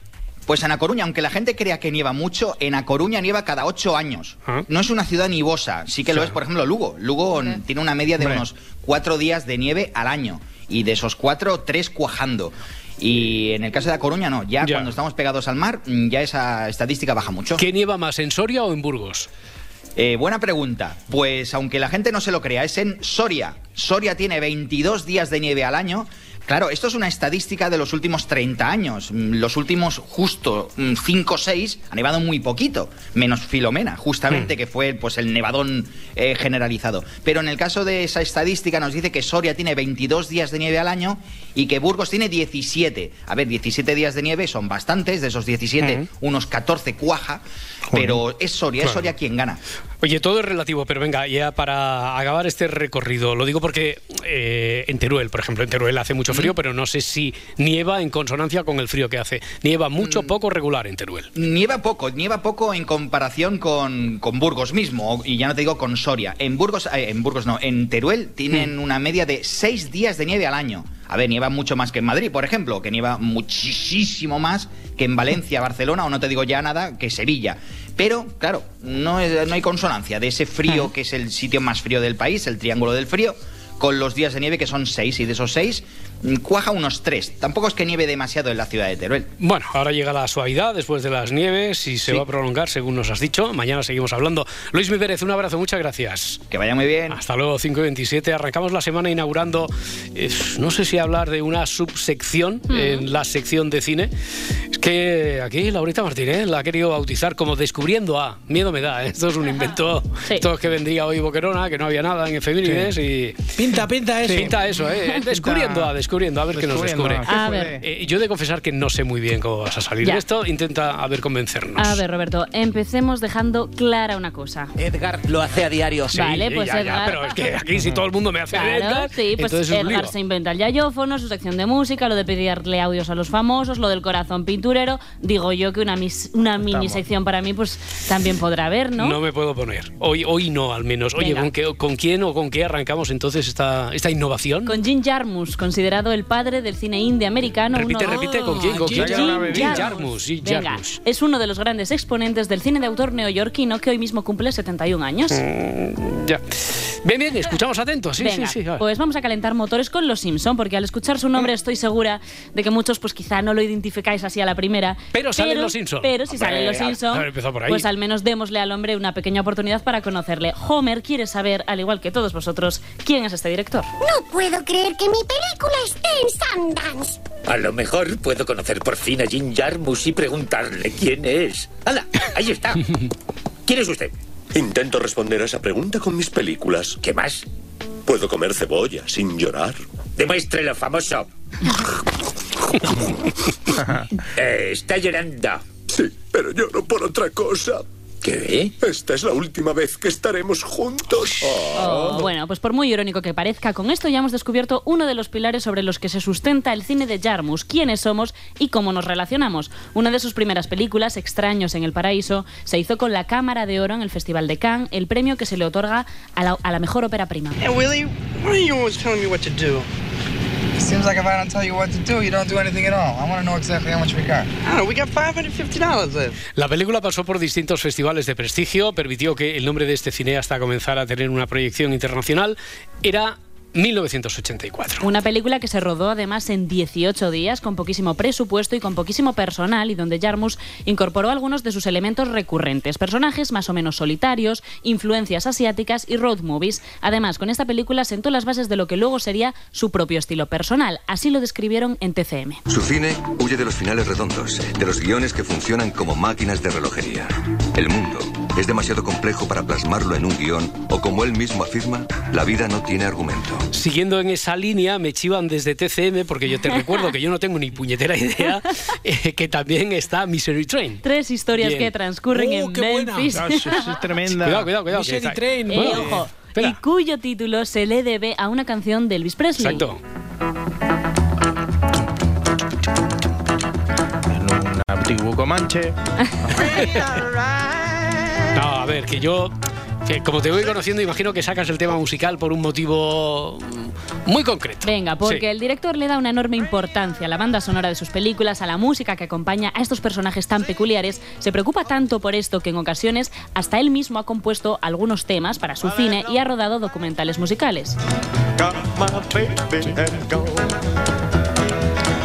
S2: Pues en A Coruña, aunque la gente crea que nieva mucho, en A Coruña nieva cada 8 años. Ah. No es una ciudad nivosa, sí que lo es, por ejemplo, Lugo. Lugo tiene una media de unos 4 días de nieve al año. Y de esos 4, 3 cuajando. Y en el caso de La Coruña no, ya, cuando estamos pegados al mar, mm, ya esa estadística baja mucho.
S1: ¿Qué nieva más, en Soria o en Burgos?
S2: Eh, buena pregunta. Pues aunque la gente no se lo crea, es en Soria. Soria tiene 22 días de nieve al año Claro, esto es una estadística de los últimos 30 años. Mm, los últimos justo 5 o 6 ha nevado muy poquito, menos Filomena, justamente, hmm. que fue pues el nevadón eh, generalizado. Pero en el caso de esa estadística nos dice que Soria tiene 22 días de nieve al año y que Burgos tiene 17. A ver, 17 días de nieve son bastantes, de esos 17, hmm. unos 14 cuaja, pero es Soria, es Soria quien gana.
S1: Oye, todo es relativo, pero venga, ya para acabar este recorrido, lo digo porque eh, en Teruel, por ejemplo, en Teruel hace mucho frío, pero no sé si nieva en consonancia con el frío que hace. Nieva mucho, mm. poco, regular en Teruel.
S2: Nieva poco, nieva poco en comparación con, Burgos mismo, y ya no te digo con Soria. En Burgos, eh, en Burgos no, en Teruel tienen mm. una media de seis días de nieve al año. A ver, nieva mucho más que en Madrid, por ejemplo, que nieva muchísimo más que en Valencia, Barcelona, o no te digo ya nada, que Sevilla. Pero, claro, no, no hay consonancia de ese frío, que es el sitio más frío del país, el Triángulo del Frío, con los días de nieve que son seis, y de esos seis, mm, cuaja unos tres. Tampoco es que nieve demasiado en la ciudad de Teruel.
S1: Bueno, ahora llega la suavidad después de las nieves y se va a prolongar, según nos has dicho. Mañana seguimos hablando. Luis Mivérez, un abrazo, muchas gracias.
S2: Que vaya muy bien.
S1: Hasta luego, 5 y 27. Arrancamos la semana inaugurando, no sé si hablar de una subsección mm. en la sección de cine. Es que aquí Laurita Martínez la ha querido bautizar como Descubriendo a. Miedo me da, ¿eh? esto es un invento. Esto es que vendría hoy Boquerona, que no había nada en efemérides y
S7: Pinta, pinta eso.
S1: Pinta eso, ¿eh? Descubriendo, a, descubriendo, a ver qué nos descubre.
S7: A ver.
S1: Eh, yo he de confesar que no sé muy bien cómo vas a salir de esto. Intenta, a ver, convencernos.
S15: A ver, Roberto, empecemos dejando clara una cosa.
S2: Edgar lo hace a diario, sí.
S15: Vale, pues Edgar...
S1: pero es que aquí si todo el mundo me hace
S15: claro,
S1: Edgar,
S15: sí, pues Edgar se inventa el yayófono, su sección de música, lo de pedirle audios a los famosos, lo del corazón pinturero. Digo yo que una, una mini sección para mí, pues también podrá haber, ¿no?
S1: No me puedo poner. Hoy, hoy no, al menos. Oye, ¿con, qué, ¿con quién o con qué arrancamos entonces esta, esta innovación?
S15: Con Jim Jarmus, considerado el padre del cine indie americano.
S1: Repite, repite, ¿con quién? ¿Con
S15: Jim,
S1: Jarmus. Jim Jarmus.
S15: es uno de los grandes exponentes del cine de autor neoyorquino que hoy mismo cumple 71 años.
S1: Mm, ya. Bien, bien, escuchamos atentos. Sí,
S15: Venga,
S1: sí, sí.
S15: Pues vamos a calentar motores con los Simpson, porque al escuchar su nombre estoy segura de que muchos, pues quizá no lo identificáis así a la primera.
S1: Pero salen los Simpson.
S15: Pero si salen los Simpson, pues al menos démosle al hombre una pequeña oportunidad para conocerle. Homer quiere saber, al igual que todos vosotros, quién es este director.
S19: No puedo creer que mi película esté en Sundance.
S20: A lo mejor puedo conocer por fin a Jim Jarmus y preguntarle quién es. ¡Hala! Ahí está. ¿Quién es usted?
S21: Intento responder a esa pregunta con mis películas.
S20: ¿Qué más?
S21: Puedo comer cebolla sin llorar.
S20: Demuéstrelo, famoso. Eh, está llorando.
S21: Sí, pero lloro por otra cosa.
S20: ¿Qué?
S21: Esta es la última vez que estaremos juntos.
S15: Oh, bueno, pues por muy irónico que parezca, con esto ya hemos descubierto uno de los pilares sobre los que se sustenta el cine de Jarmus, quiénes somos y cómo nos relacionamos. Una de sus primeras películas, Extraños en el Paraíso, se hizo con la Cámara de Oro en el Festival de Cannes, el premio que se le otorga a la, a la mejor ópera prima.
S22: Hey, do?
S23: Seems like if I don't tell you what to do, you don't do anything at all. I want to know exactly how much we got.
S22: I don't know, we got $550 left.
S1: La película pasó por distintos festivales de prestigio, permitió que el nombre de este cineasta comenzara a tener una proyección internacional. Era 1984.
S15: Una película que se rodó además en 18 días, con poquísimo presupuesto y con poquísimo personal, y donde Jarmus incorporó algunos de sus elementos recurrentes, personajes más o menos solitarios, influencias asiáticas y road movies. Además, con esta película sentó las bases de lo que luego sería su propio estilo personal. Así lo describieron en TCM.
S24: Su cine huye de los finales redondos, de los guiones que funcionan como máquinas de relojería. El mundo es demasiado complejo para plasmarlo en un guion, o como él mismo afirma, la vida no tiene argumento.
S1: Siguiendo en esa línea, me chivan desde TCM, porque yo te recuerdo que yo no tengo ni puñetera idea, eh, que también está Misery Train.
S15: Tres historias
S1: Bien.
S15: que transcurren
S1: ¡Oh,
S15: en! Memphis.
S1: Ah, es tremenda. Cuidado, cuidado, cuidado,
S15: Misery Train,
S1: Bueno,
S15: eh, ojo.
S1: espera.
S15: Y cuyo título se le debe a una canción de Elvis Presley.
S1: Exacto.
S4: Un antiguo Comanche.
S1: No, a ver, que yo, que como te voy conociendo, imagino que sacas el tema musical por un motivo muy concreto.
S15: Venga, porque
S1: Sí.
S15: el director le da una enorme importancia a la banda sonora de sus películas, a la música que acompaña a estos personajes tan peculiares. Se preocupa tanto por esto que en ocasiones hasta él mismo ha compuesto algunos temas para su cine y ha rodado documentales musicales.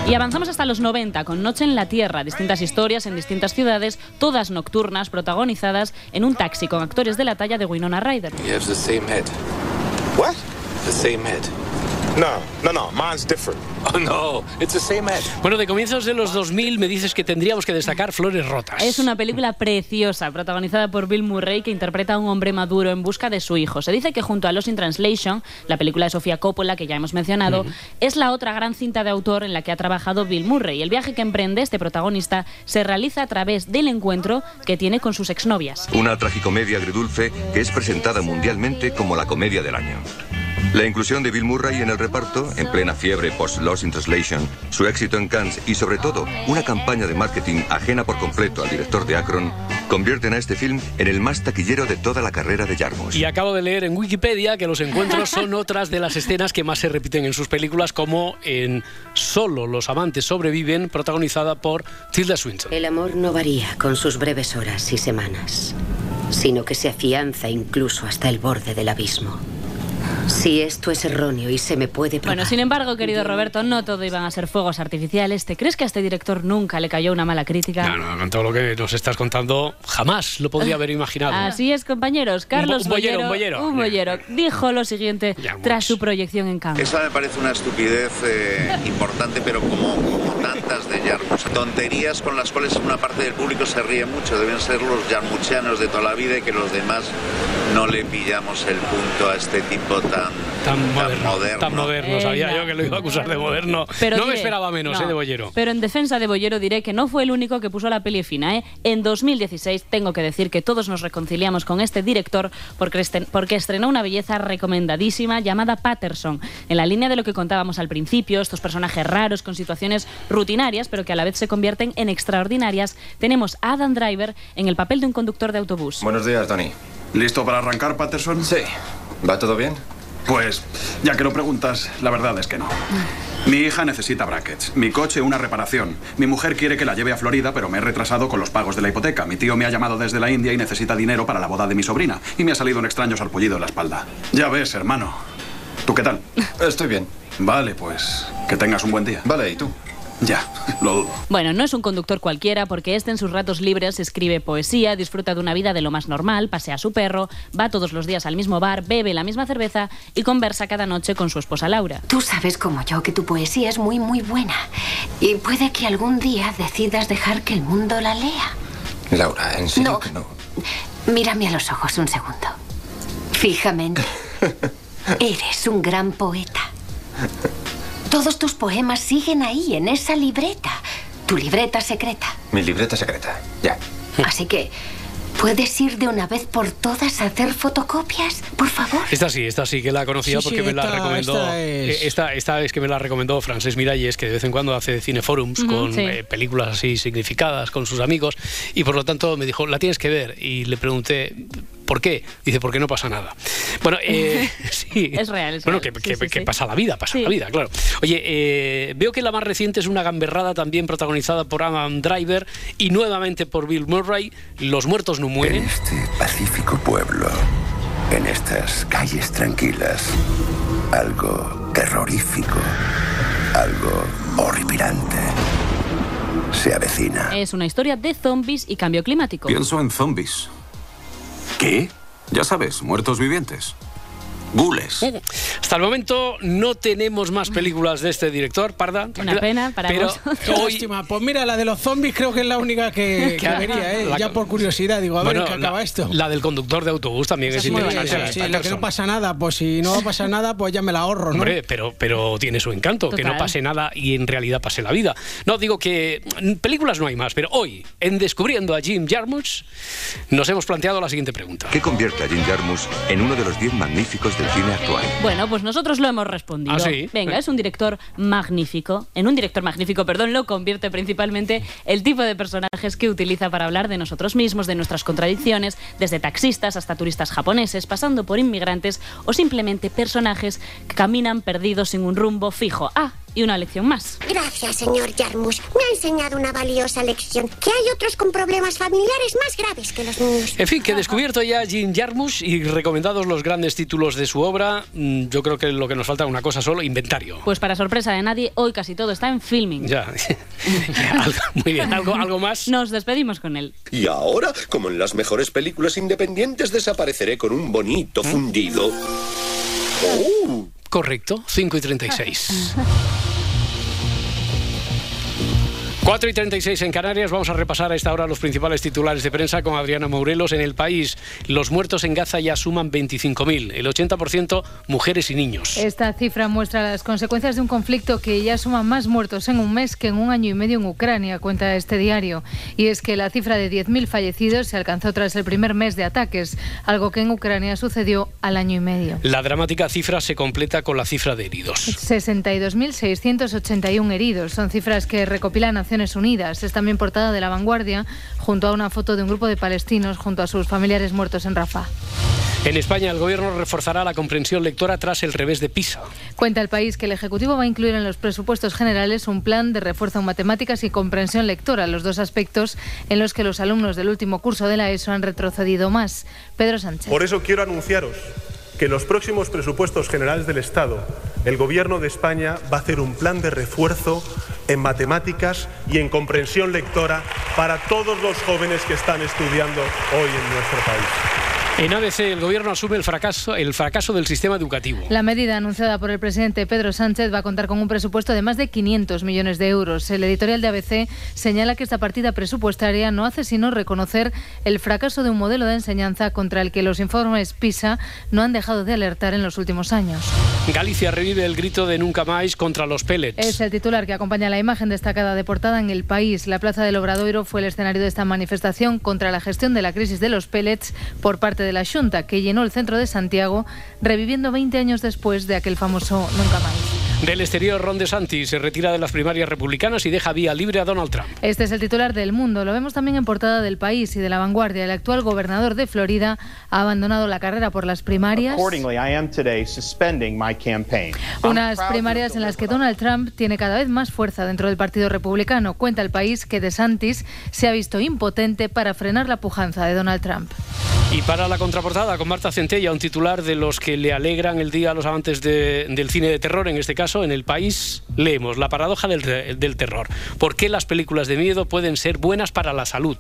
S15: Y avanzamos hasta los 90 con Noche en la Tierra, distintas historias en distintas ciudades, todas nocturnas, protagonizadas en un taxi con actores de la talla de Winona Ryder.
S5: He has the same head. What? The same head. No, no, no. Mine's different. Oh no, it's the same head.
S1: Bueno, de comienzos de los 2000 me dices que tendríamos que destacar Flores Rotas.
S15: Es una película preciosa, protagonizada por Bill Murray, que interpreta a un hombre maduro en busca de su hijo. Se dice que junto a Los in Translation, la película de Sofía Coppola, que ya hemos mencionado, es la otra gran cinta de autor en la que ha trabajado Bill Murray. El viaje que emprende este protagonista se realiza a través del encuentro que tiene con sus exnovias.
S24: Una tragicomedia agridulce que es presentada mundialmente como la comedia del año. La inclusión de Bill Murray en el reparto, en plena fiebre post Lost in Translation, su éxito en Cannes y sobre todo una campaña de marketing ajena por completo al director de Akron, convierten a este film en el más taquillero de toda la carrera de Jarmusch.
S1: Y acabo de leer en Wikipedia que los encuentros son otras de las escenas que más se repiten en sus películas, como en Solo los amantes sobreviven, protagonizada por Tilda Swinton.
S25: El amor no varía con sus breves horas y semanas, sino que se afianza incluso hasta el borde del abismo. Si esto es erróneo y se me puede probar.
S15: Bueno, sin embargo, querido Roberto, no todo iban a ser fuegos artificiales. ¿Te crees que a este director nunca le cayó una mala crítica?
S1: No, no, con todo lo que nos estás contando, jamás lo podría haber imaginado.
S15: Así es, compañeros. Carlos
S1: Un un boyero, un boyero.
S15: un boyero, dijo lo siguiente tras su proyección en Cannes.
S26: Esa me parece una estupidez eh, importante, pero como, como tantas de Yarmouth. Tonterías con las cuales una parte del público se ríe mucho. Deben ser los yarmuchianos de toda la vida y que los demás no le pillamos el punto a este tipo tan,
S1: Tan moderno,
S26: moderno.
S1: tan moderno. Sabía yo que lo iba a acusar de moderno.
S15: Pero
S1: no me
S15: diré-
S1: esperaba menos,
S15: no.
S1: eh, de Bollero.
S15: Pero en defensa de Bollero diré que no fue el único que puso la peli fina. ¿eh? En 2016 tengo que decir que todos nos reconciliamos con este director porque, esten- porque estrenó una belleza recomendadísima llamada Patterson. En la línea de lo que contábamos al principio, estos personajes raros con situaciones rutinarias pero que a la vez se convierten en extraordinarias, tenemos a Adam Driver en el papel de un conductor de autobús.
S27: Buenos días, Tony. ¿Listo para arrancar, Patterson? Sí. ¿Va todo bien? Pues, ya que lo preguntas, la verdad es que no. Mi hija necesita brackets, mi coche una reparación. Mi mujer quiere que la lleve a Florida, pero me he retrasado con los pagos de la hipoteca. Mi tío me ha llamado desde la India y necesita dinero para la boda de mi sobrina. Y me ha salido un extraño sarpullido en la espalda. Ya ves, hermano. ¿Tú qué tal?
S28: Estoy bien.
S27: Vale, pues que tengas un buen día.
S28: Vale, ¿y tú?
S27: Ya, lo dudo.
S15: Bueno, no es un conductor cualquiera porque este en sus ratos libres escribe poesía, disfruta de una vida de lo más normal, pasea a su perro, va todos los días al mismo bar, bebe la misma cerveza y conversa cada noche con su esposa Laura.
S25: Tú sabes como yo que tu poesía es muy, muy buena. Y puede que algún día decidas dejar que el mundo la lea.
S28: Laura, ¿en serio
S25: No.
S28: que no?
S25: Mírame a los ojos un segundo. Fijamente. Eres un gran poeta. Todos tus poemas siguen ahí, en esa libreta. Tu libreta secreta.
S28: Mi libreta secreta. Ya.
S25: Así que, ¿puedes ir de una vez por todas a hacer fotocopias? Por favor.
S1: Esta sí, esta sí que la conocía
S25: Sí,
S1: porque
S25: sí,
S1: me la recomendó.
S25: esta es-
S1: eh, Esta, esta es que me la recomendó Francés Miralles, que de vez en cuando hace cineforums con
S15: sí.
S1: eh, películas así significadas con sus amigos y por lo tanto me dijo, la tienes que ver. Y le pregunté, ¿por qué? Dice, porque no pasa nada. Bueno, eh, sí.
S15: Es real, es
S1: Bueno,
S15: real.
S1: que,
S15: Sí,
S1: que-
S15: sí,
S1: que
S15: sí.
S1: pasa la vida, pasa
S15: Sí.
S1: la vida, claro. Oye, eh, veo que la más reciente es una gamberrada también protagonizada por Adam Driver y nuevamente por Bill Murray. Los muertos no mueren.
S29: este pacífico pueblo, en estas calles tranquilas, algo terrorífico, algo horripilante se avecina.
S15: Es una historia de zombies y cambio climático.
S30: Pienso en zombies. ¿Qué? Ya sabes, muertos vivientes. Gules.
S1: Hasta el momento no tenemos más películas de este director, Parda.
S15: Una pena para
S1: pero
S7: lástima. Pues mira, la de los zombies creo que es la única que, vería, ¿eh?
S1: La-
S7: Ya por curiosidad, digo, a
S1: Bueno,
S7: ver qué
S1: la-
S7: acaba esto.
S1: La del conductor de autobús también es interesante.
S7: sí,
S1: la de
S7: sí, la que no pasa nada, pues si no va a pasar nada, pues ya me la ahorro, ¿no?
S1: Hombre, pero, pero tiene su encanto, que no pase nada y en realidad pase la vida. No, digo que películas no hay más, pero hoy, en Descubriendo a Jim Jarmusch, nos hemos planteado la siguiente pregunta.
S24: ¿Qué convierte a Jim Jarmusch en uno de los diez magníficos del cine actual?
S15: Bueno, pues nosotros lo hemos respondido.
S1: Ah, ¿sí?
S15: Venga,
S1: Eh.
S15: es un director magnífico. En un director magnífico, perdón, lo convierte principalmente el tipo de personajes que utiliza para hablar de nosotros mismos, de nuestras contradicciones, desde taxistas hasta turistas japoneses, pasando por inmigrantes o simplemente personajes que caminan perdidos sin un rumbo fijo. Ah, y una lección más.
S19: Gracias, señor Jarmusch. Me ha enseñado una valiosa lección. Que hay otros con problemas familiares más graves que los míos.
S1: En fin, que descubierto ya Jim Jarmusch y recomendados los grandes títulos de su obra, mm, yo creo que lo que nos falta es una cosa solo, inventario.
S15: Pues para sorpresa de nadie, hoy casi todo está en filming.
S1: Ya. Muy bien, ¿algo, algo más?
S15: Nos despedimos con él.
S21: Y ahora, como en las mejores películas independientes, desapareceré con un bonito fundido. Oh.
S1: Correcto, 5 y 36. 4 y 36 en Canarias. Vamos a repasar a esta hora los principales titulares de prensa con Adriana Morelos. En el país, los muertos en Gaza ya suman 25.000, el 80% mujeres y niños.
S31: Esta cifra muestra las consecuencias de un conflicto que ya suma más muertos en un mes que en un año y medio en Ucrania, cuenta este diario. Y es que la cifra de 10.000 fallecidos se alcanzó tras el primer mes de ataques, algo que en Ucrania sucedió al año y medio.
S1: La dramática cifra se completa con la cifra de heridos.
S31: 62.681 heridos. Son cifras que recopilan Naciones Unidas. Es también portada de La Vanguardia, junto a una foto de un grupo de palestinos junto a sus familiares muertos en Rafah.
S1: En España, el gobierno reforzará la comprensión lectora tras el revés de PISA.
S31: Cuenta el país que el Ejecutivo va a incluir en los presupuestos generales un plan de refuerzo en matemáticas y comprensión lectora, los dos aspectos en los que los alumnos del último curso de la ESO han retrocedido más. Pedro Sánchez.
S32: Por eso quiero anunciaros que en los próximos presupuestos generales del Estado, el Gobierno de España va a hacer un plan de refuerzo en matemáticas y en comprensión lectora para todos los jóvenes que están estudiando hoy en nuestro país.
S1: En ABC, el gobierno asume el fracaso, el fracaso del sistema educativo.
S31: La medida anunciada por el presidente Pedro Sánchez va a contar con un presupuesto de más de 500 millones de euros. El editorial de ABC señala que esta partida presupuestaria no hace sino reconocer el fracaso de un modelo de enseñanza contra el que los informes PISA no han dejado de alertar en los últimos años.
S1: Galicia revive el grito de nunca más contra los pellets.
S31: Es el titular que acompaña la imagen destacada de portada en el país. La plaza del Obradoiro fue el escenario de esta manifestación contra la gestión de la crisis de los pellets por parte de la Junta, que llenó el centro de Santiago, reviviendo 20 años después de aquel famoso Nunca más.
S1: Del exterior, Ron DeSantis se retira de las primarias republicanas y deja vía libre a Donald Trump.
S31: Este es el titular del mundo. Lo vemos también en portada del país y de la vanguardia. El actual gobernador de Florida ha abandonado la carrera por las primarias. Unas primarias en las que Donald Trump tiene cada vez más fuerza dentro del Partido Republicano. Cuenta el país que DeSantis se ha visto impotente para frenar la pujanza de Donald Trump.
S1: Y para la contraportada, con Marta Centella, un titular de los que le alegran el día a los amantes del cine de terror, en este caso en el país leemos la paradoja del, del terror. ¿Por qué las películas de miedo pueden ser buenas para la salud?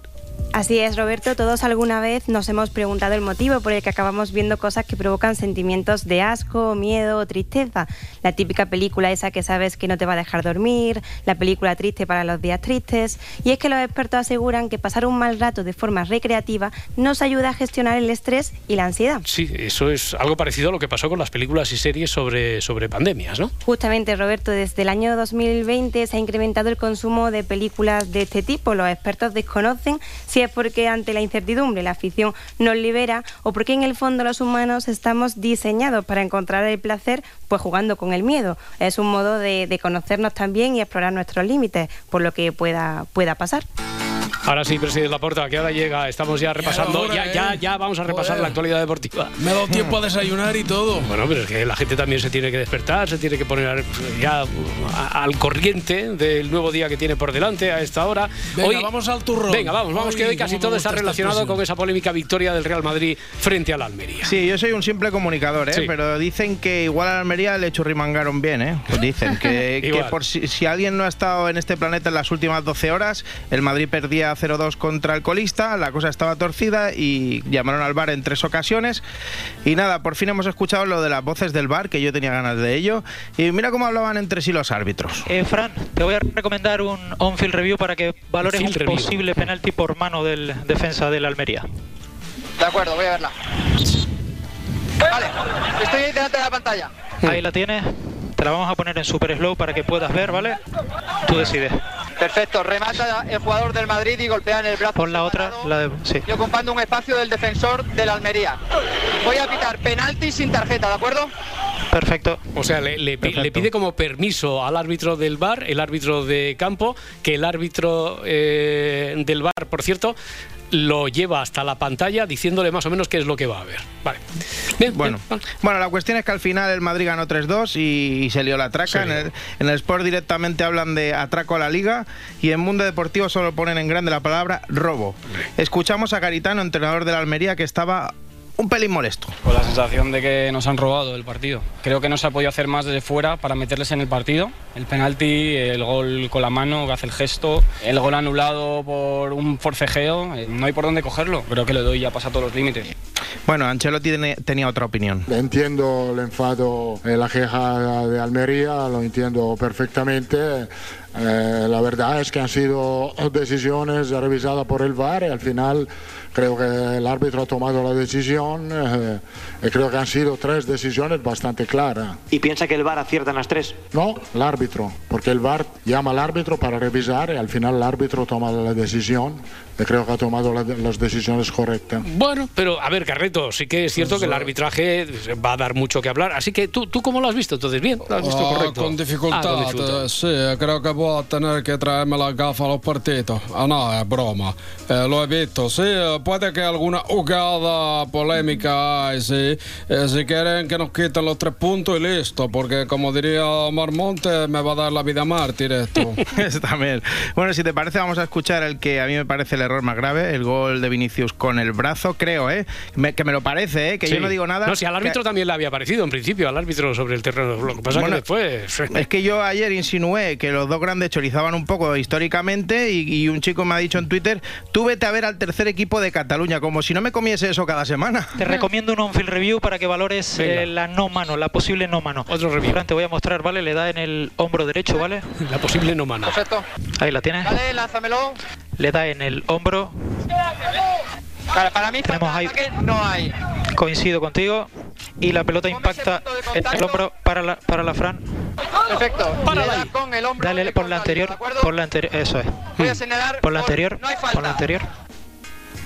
S33: Así es, Roberto. Todos alguna vez nos hemos preguntado el motivo por el que acabamos viendo cosas que provocan sentimientos de asco, miedo o tristeza. La típica película esa que sabes que no te va a dejar dormir, la película triste para los días tristes. Y es que los expertos aseguran que pasar un mal rato de forma recreativa nos ayuda a gestionar el estrés y la ansiedad.
S1: Sí, eso es algo parecido a lo que pasó con las películas y series sobre, sobre pandemias, ¿no?
S33: Justamente, Roberto, desde el año 2020 se ha incrementado el consumo de películas de este tipo. Los expertos desconocen si es porque ante la incertidumbre la afición nos libera o porque en el fondo los humanos estamos diseñados para encontrar el placer pues jugando con el miedo. Es un modo de, conocernos también y explorar nuestros límites por lo que pueda, pueda pasar.
S1: Ahora sí, presidente Laporta, que ahora llega, estamos ya repasando, ya, ya, ya, vamos a repasar la actualidad deportiva.
S7: Me he dado tiempo a desayunar y todo.
S1: Bueno, pero es que la gente también se tiene que despertar, se tiene que poner ya al corriente del nuevo día que tiene por delante a esta hora.
S7: Venga, vamos al turrón.
S1: Venga, vamos, vamos, que hoy casi todo está relacionado con esa polémica victoria del Real Madrid frente al Almería.
S4: Sí, yo soy un simple comunicador, ¿eh? pero dicen que igual al Almería le churrimangaron bien, ¿eh? Pues dicen que, que por si, si alguien no ha estado en este planeta en las últimas 12 horas, el Madrid perdía 0-2 contra el colista, la cosa estaba torcida y llamaron al bar en tres ocasiones. Y nada, por fin hemos escuchado lo de las voces del bar, que yo tenía ganas de ello. Y mira cómo hablaban entre sí los árbitros.
S34: Eh, Fran, te voy a recomendar un on-field review para que valores un
S1: review.
S34: posible penalti por mano del defensa del Almería.
S35: De acuerdo, voy a verla. Vale, estoy ahí delante de la pantalla.
S34: Ahí la tienes. Te la vamos a poner en super slow para que puedas ver, ¿vale? Tú decides.
S35: Perfecto, remata el jugador del Madrid y golpea en el brazo.
S34: Pon la otra, la de... Sí.
S35: Y ocupando un espacio del defensor del Almería. Voy a pitar penalti sin tarjeta, ¿de acuerdo?
S34: Perfecto.
S1: O sea, le, le pi- le pide como permiso al árbitro del bar, el árbitro de campo, que el árbitro eh, del bar, por cierto, lo lleva hasta la pantalla diciéndole más o menos qué es lo que va a ver. Vale. Bien,
S4: Bueno, bueno, la cuestión es que al final el Madrid ganó 3-2 y, y se lió la traca. En el, en el Sport directamente hablan de atraco a la liga y en Mundo Deportivo solo ponen en grande la palabra robo. Escuchamos a Garitano, entrenador de la Almería, que estaba un pelín molesto.
S36: Con la sensación de que nos han robado el partido. Creo que no se ha podido hacer más desde fuera para meterles en el partido. El penalti, el gol con la mano que hace el gesto, el gol anulado por un forcejeo, eh, no hay por dónde cogerlo. Creo que le doy ya pasa todos los límites.
S4: Bueno, Ancelotti tiene- tenía otra opinión.
S37: Entiendo el enfado, eh, la queja de Almería, lo entiendo perfectamente. Eh, la verdad es que han sido decisiones revisadas por el VAR y al final creo que el árbitro ha tomado la decisión eh, y creo que han sido tres decisiones bastante claras.
S34: ¿Y piensa que el VAR acierta en las tres?
S37: No, el árbitro, porque el VAR llama al árbitro para revisar y al final el árbitro toma la decisión creo que ha tomado la- las decisiones correctas.
S1: Bueno, pero a ver, Carreto, sí que es cierto que el arbitraje va a dar mucho que hablar. Así que tú, ¿tú cómo lo has visto? Entonces, bien, lo has visto
S7: Ah,
S1: correcto.
S7: Con dificultad,
S1: Ah, con dificultad.
S7: eh, sì, creo que voy a tener que traerme la gafa a los partidos. Ah, no, es broma. Eh, lo he visto, sí, eh, puede que alguna jugada polémica hay, sí. Eh, si quieren que nos quiten los tres puntos y listo, porque como diría Marmonte, me va a dar la vida mártir esto.
S4: Bien. Bueno, si te parece, vamos a escuchar el que a mí me parece el error más grave, el gol de Vinicius con el brazo, creo, ¿eh? Me- que me lo parece, ¿eh? Que
S1: Sí.
S4: yo no digo nada.
S1: No, si al árbitro
S4: que-
S1: también le había parecido en principio, al árbitro sobre el terreno. Lo que pasa
S4: Bueno,
S1: que después.
S4: Es que yo ayer insinué que los dos grandes chorizaban un poco históricamente y, y un chico me ha dicho en Twitter, tú vete a ver al tercer equipo de Cataluña, como si no me comiese eso cada semana.
S34: Te recomiendo un on-field review para que valores eh, la no mano, la posible no mano.
S1: Otro review.
S34: Fran, te voy a mostrar, ¿vale? Le da en el hombro derecho, ¿vale?
S1: La posible no mano.
S35: Perfecto.
S34: Ahí la tienes.
S35: Vale, lánzamelo.
S34: Le da en el hombro.
S35: Para, para mí,
S34: Tenemos
S35: falta
S34: ahí-
S35: no hay.
S34: Coincido contigo. Y la pelota impacta en el hombro para la, para la Fran.
S35: Perfecto. Da
S1: ahí.
S35: con el hombro.
S34: Dale por la anterior. Por la anterior. Eso es.
S35: Voy a señalar.
S34: Por la anterior.
S35: No hay
S34: Por la
S35: falta.
S34: anterior.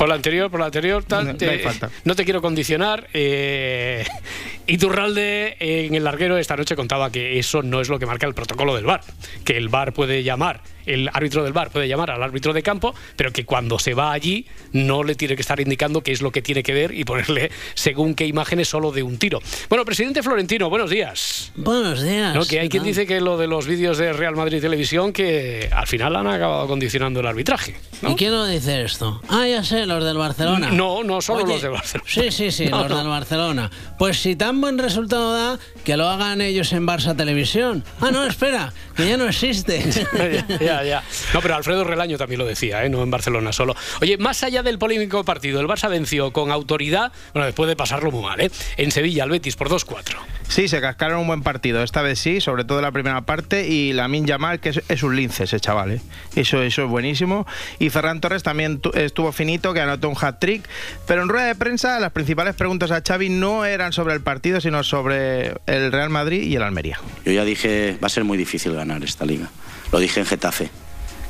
S1: Por la anterior, por la anterior, tal,
S4: No- no
S1: te-
S4: hay falta.
S1: no te quiero condicionar. eh, Iturralde en el larguero esta noche contaba que eso no es lo que marca el protocolo del VAR, que el VAR puede llamar, el árbitro del VAR puede llamar al árbitro de campo, pero que cuando se va allí no le tiene que estar indicando qué es lo que tiene que ver y ponerle según qué imágenes solo de un tiro. Bueno, presidente Florentino, buenos días.
S38: Buenos días.
S1: ¿No? Que hay quien dice que lo de los vídeos de Real Madrid Televisión que al final han acabado condicionando el arbitraje.
S38: ¿Y quién lo dice esto? Ah, ya sé, los del Barcelona.
S1: No, no solo los de Barcelona.
S38: Sí, sí, sí, los del Barcelona. Pues si tan buen resultado da, que lo hagan ellos en Barça Televisión. Ah, no, espera, que ya no existe.
S1: ya, ya. No, pero Alfredo Relaño también lo decía, ¿eh? no en Barcelona solo. Oye, más allá del polémico partido, el Barça venció con autoridad, bueno, después de pasarlo muy mal, ¿eh? en Sevilla, al Betis por 2-4.
S4: Sí, se cascaron un buen partido, esta vez sí, sobre todo la primera parte, y la Min Yamal, que es, un lince ese chaval, ¿eh? eso, eso es buenísimo. Y Ferran Torres también estuvo finito, que anotó un hat-trick, pero en rueda de prensa las principales preguntas a Xavi no eran sobre el partido, sino sobre el Real Madrid y el Almería.
S39: Yo ya dije, va a ser muy difícil ganar esta liga. Lo dije en Getafe,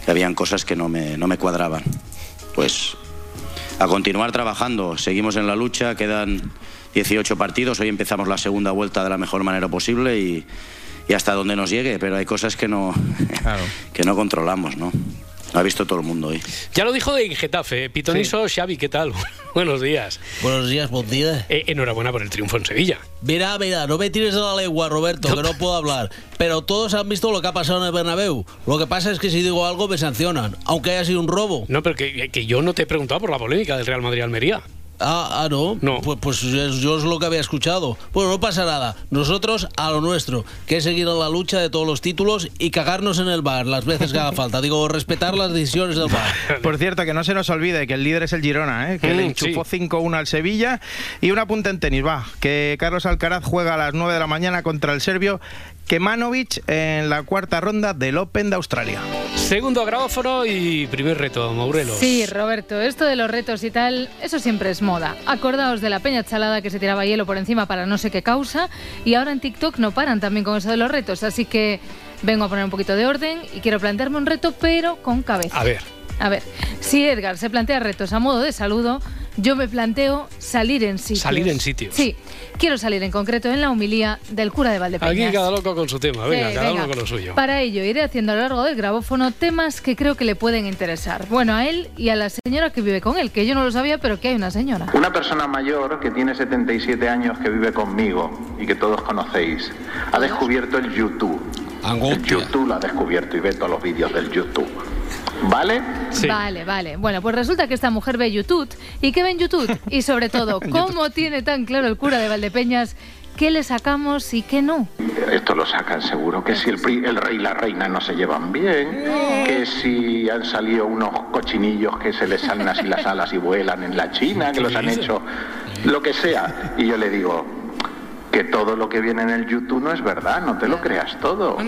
S39: que habían cosas que no me, no me cuadraban. Pues a continuar trabajando, seguimos en la lucha, quedan 18 partidos, hoy empezamos la segunda vuelta de la mejor manera posible y, hasta donde nos llegue, pero hay cosas que no, que no controlamos, ¿no? Lo ha visto todo el mundo hoy.
S1: Ya lo dijo en Getafe, Pitoniso Xavi, ¿qué tal? Buenos días.
S38: Buenos días, buen día.
S1: Eh, enhorabuena por el triunfo en Sevilla.
S38: Mira, mira, no me tires de la lengua, Roberto, que no puedo hablar. Pero todos han visto lo que ha pasado en el Bernabéu. Lo que pasa es que si digo algo me sancionan, aunque haya sido un robo.
S1: No, pero que, que yo no te he preguntado por la polémica del Real Madrid-Almería.
S38: Ah, ah, no.
S1: No.
S38: Pues, pues yo es lo que había escuchado. Bueno, no pasa nada. Nosotros a lo nuestro, que es seguir en la lucha de todos los títulos y cagarnos en el bar las veces que haga falta. Digo, respetar las decisiones del bar.
S4: Por cierto, que no se nos olvide que el líder es el Girona, ¿eh? que le mm, enchufó 5-1 al Sevilla. Y un apunte en tenis, va, que Carlos Alcaraz juega a las 9 de la mañana contra el serbio Kemanovic en la cuarta ronda del Open de Australia.
S1: Segundo grabófono y primer reto, Maurelos.
S31: Sí, Roberto, esto de los retos y tal, eso siempre es moda. Acordaos de la peña chalada que se tiraba hielo por encima para no sé qué causa y ahora en TikTok no paran también con eso de los retos, así que vengo a poner un poquito de orden y quiero plantearme un reto pero con cabeza.
S1: A ver.
S31: A ver, si Edgar se plantea retos a modo de saludo, yo me planteo salir en sitios.
S1: Salir en sitios.
S31: Sí, quiero salir en concreto en la humilía del cura de Valdepeñas.
S1: Aquí cada loco con su tema, venga, cada uno con lo suyo.
S31: Para ello iré haciendo a lo largo del grabófono temas que creo que le pueden interesar. Bueno, a él y a la señora que vive con él, que yo no lo sabía, pero que hay una señora.
S40: Una persona mayor que tiene 77 años que vive conmigo y que todos conocéis, ha descubierto el YouTube. El YouTube lo ha descubierto y ve todos los vídeos del YouTube. ¿Vale?
S31: Vale, vale. Bueno, pues resulta que esta mujer ve YouTube. ¿Y qué ve en YouTube? Y sobre todo, ¿cómo tiene tan claro el cura de Valdepeñas qué le sacamos y qué no?
S40: Esto lo sacan seguro, que si el, el, rey y la reina no se llevan bien, que si han salido unos cochinillos que se les salen así las alas y vuelan en la China, que los han hecho, lo que sea. Y yo le digo, que todo lo que viene en el YouTube no es verdad, no te lo creas todo.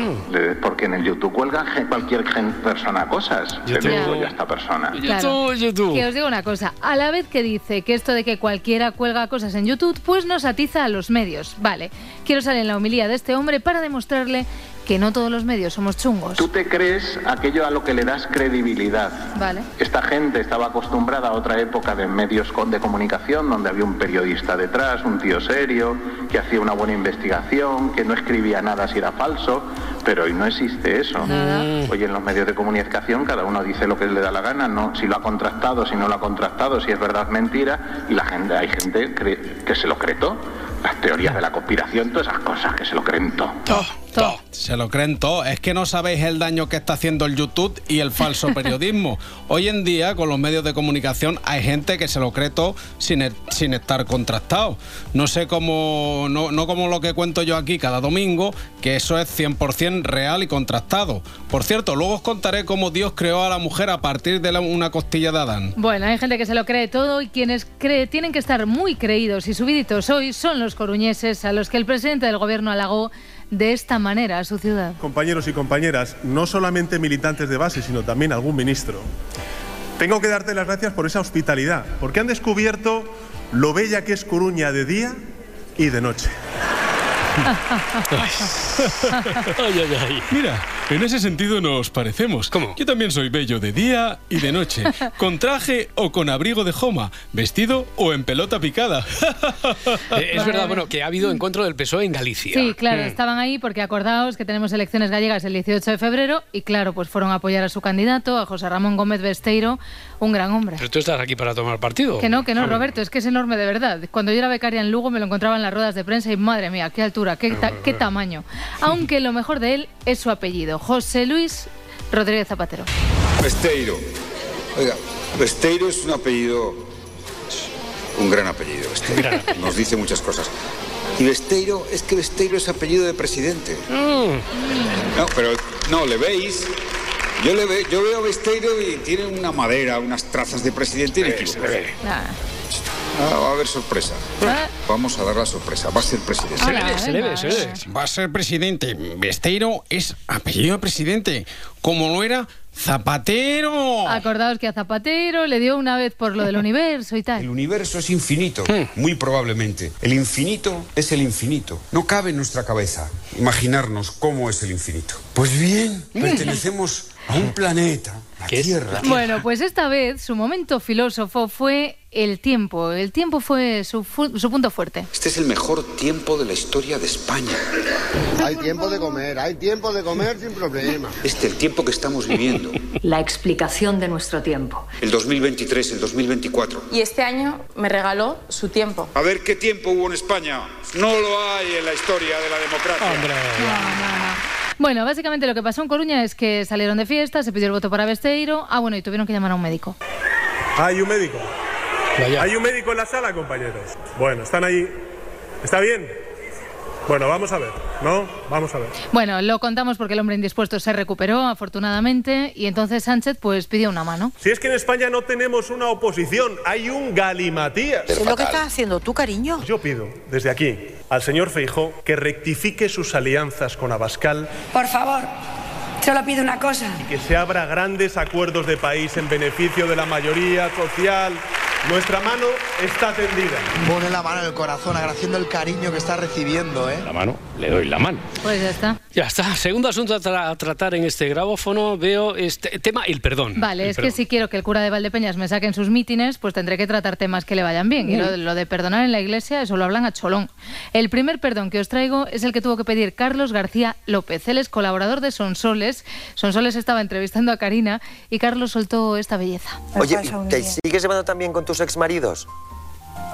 S40: Porque en el YouTube cuelga cualquier persona cosas. Te digo yo a esta persona.
S1: YouTube,
S31: Que os digo una cosa, a la vez que dice que esto de que cualquiera cuelga cosas en YouTube, pues nos atiza a los medios. Vale, quiero salir en la humilía de este hombre para demostrarle que no todos los medios somos chungos.
S40: Tú te crees aquello a lo que le das credibilidad.
S31: Vale.
S40: Esta gente estaba acostumbrada a otra época de medios de comunicación donde había un periodista detrás, un tío serio, que hacía una buena investigación, que no escribía nada si era falso, pero hoy no existe eso. Hoy en los medios de comunicación cada uno dice lo que le da la gana, no si lo ha contrastado, si no lo ha contrastado, si es verdad, mentira, y la gente, hay gente que se lo cree todo las teorías de la conspiración, todas esas cosas que se lo creen todo.
S7: Se lo creen todo. Es que no sabéis el daño que está haciendo el YouTube y el falso periodismo. Hoy en día, con los medios de comunicación, hay gente que se lo cree todo sin, e-, sin estar contrastado. No sé cómo, no, no como lo que cuento yo aquí cada domingo, que eso es 100% real y contrastado. Por cierto, luego os contaré cómo Dios creó a la mujer a partir de una costilla de Adán.
S31: Bueno, hay gente que se lo cree todo y quienes cree, tienen que estar muy creídos y subiditos hoy son los coruñeses a los que el presidente del gobierno halagó de esta manera a su ciudad.
S32: Compañeros y compañeras, no solamente militantes de base, sino también algún ministro. Tengo que darte las gracias por esa hospitalidad, porque han descubierto lo bella que es Coruña de día y de noche.
S1: ay, ay, ay.
S41: Mira, en ese sentido nos parecemos.
S1: ¿Cómo?
S41: Yo también soy bello de día y de noche, con traje o con abrigo de joma, vestido o en pelota picada.
S1: Eh, es verdad, bueno, que ha habido encuentro del PSOE en Galicia.
S31: Sí, claro,
S1: Mm.
S31: estaban ahí porque acordaos que tenemos elecciones gallegas el 18 de febrero y claro, pues fueron a apoyar a su candidato, a José Ramón Gómez Besteiro, un gran hombre.
S1: Pero tú estás aquí para tomar partido.
S31: Que no, que no. Roberto, es que es enorme de verdad. Cuando yo era becaria en Lugo me lo encontraba en las ruedas de prensa y madre mía, qué altura, qué, ta- qué tamaño. Aunque lo mejor de él es su apellido, José Luis Rodríguez Zapatero.
S42: Besteiro. Oiga, Besteiro es un apellido. Un gran apellido, Besteiro. Nos dice muchas cosas. Y Besteiro, es que Besteiro es apellido de presidente. No, pero no, le veis. Yo, le ve, yo veo a Besteiro y tiene una madera, unas trazas de presidente y equivoco. Ah, va a haber sorpresa. Vamos a dar la sorpresa. Va a ser presidente.
S41: Se le ve, se le ve, se le ve. Va a ser presidente. Besteiro es apellido de presidente, como lo era Zapatero.
S31: Acordaos que a Zapatero le dio una vez por lo del universo y
S42: El
S31: tal.
S42: universo es infinito, muy probablemente. El infinito es el infinito. No cabe en nuestra cabeza imaginarnos cómo es el infinito. Pues bien, pertenecemos a un planeta, la Tierra.
S31: Bueno, pues esta vez su momento filósofo fue el tiempo. El tiempo fue su, fu- su punto fuerte.
S42: Este es el mejor tiempo de la historia de España.
S43: Hay tiempo de comer, hay tiempo de comer sin problema.
S42: Este, el tiempo que estamos viviendo.
S25: La explicación de nuestro tiempo.
S42: El 2023, el 2024.
S44: Y este año me regaló su tiempo.
S42: A ver qué tiempo hubo en España. No lo hay en la historia de la democracia.
S31: Bueno, básicamente lo que pasó en Coruña es que salieron de fiesta, se pidió el voto para Besteiro. Ah, bueno, y tuvieron que llamar a un médico.
S32: Hay un médico. Hay un médico en la sala, compañeros. Bueno, están ahí. ¿Está bien? Bueno, vamos a ver, ¿no? Vamos a ver.
S31: Bueno, lo contamos porque el hombre indispuesto se recuperó, afortunadamente, y entonces Sánchez pues pidió una mano.
S32: Si es que en España no tenemos una oposición, hay un galimatías.
S45: ¿Es lo que estás haciendo tú, cariño?
S32: Yo pido desde aquí al señor Feijó que rectifique sus alianzas con Abascal
S45: Por favor, solo pido una cosa.
S32: y que se abra grandes acuerdos de país en beneficio de la mayoría social. Nuestra mano está tendida.
S46: Pone la mano en el corazón, agradeciendo el cariño que está recibiendo, ¿eh?
S1: La mano, le doy la mano.
S31: Pues ya está.
S1: Ya está. Segundo asunto a, tra- a tratar en este grabófono, veo este tema, el perdón.
S31: Vale,
S1: El
S31: es que si quiero que el cura de Valdepeñas me saque en sus mítines, pues tendré que tratar temas que le vayan bien. Y lo, lo de perdonar en la iglesia, eso lo hablan a cholón. El primer perdón que os traigo es el que tuvo que pedir Carlos García López. Él es colaborador de Sonsoles. Sonsoles estaba entrevistando a Karina y Carlos soltó esta belleza.
S47: Oye, ¿y ¿te sigues llevando también con tus exmaridos?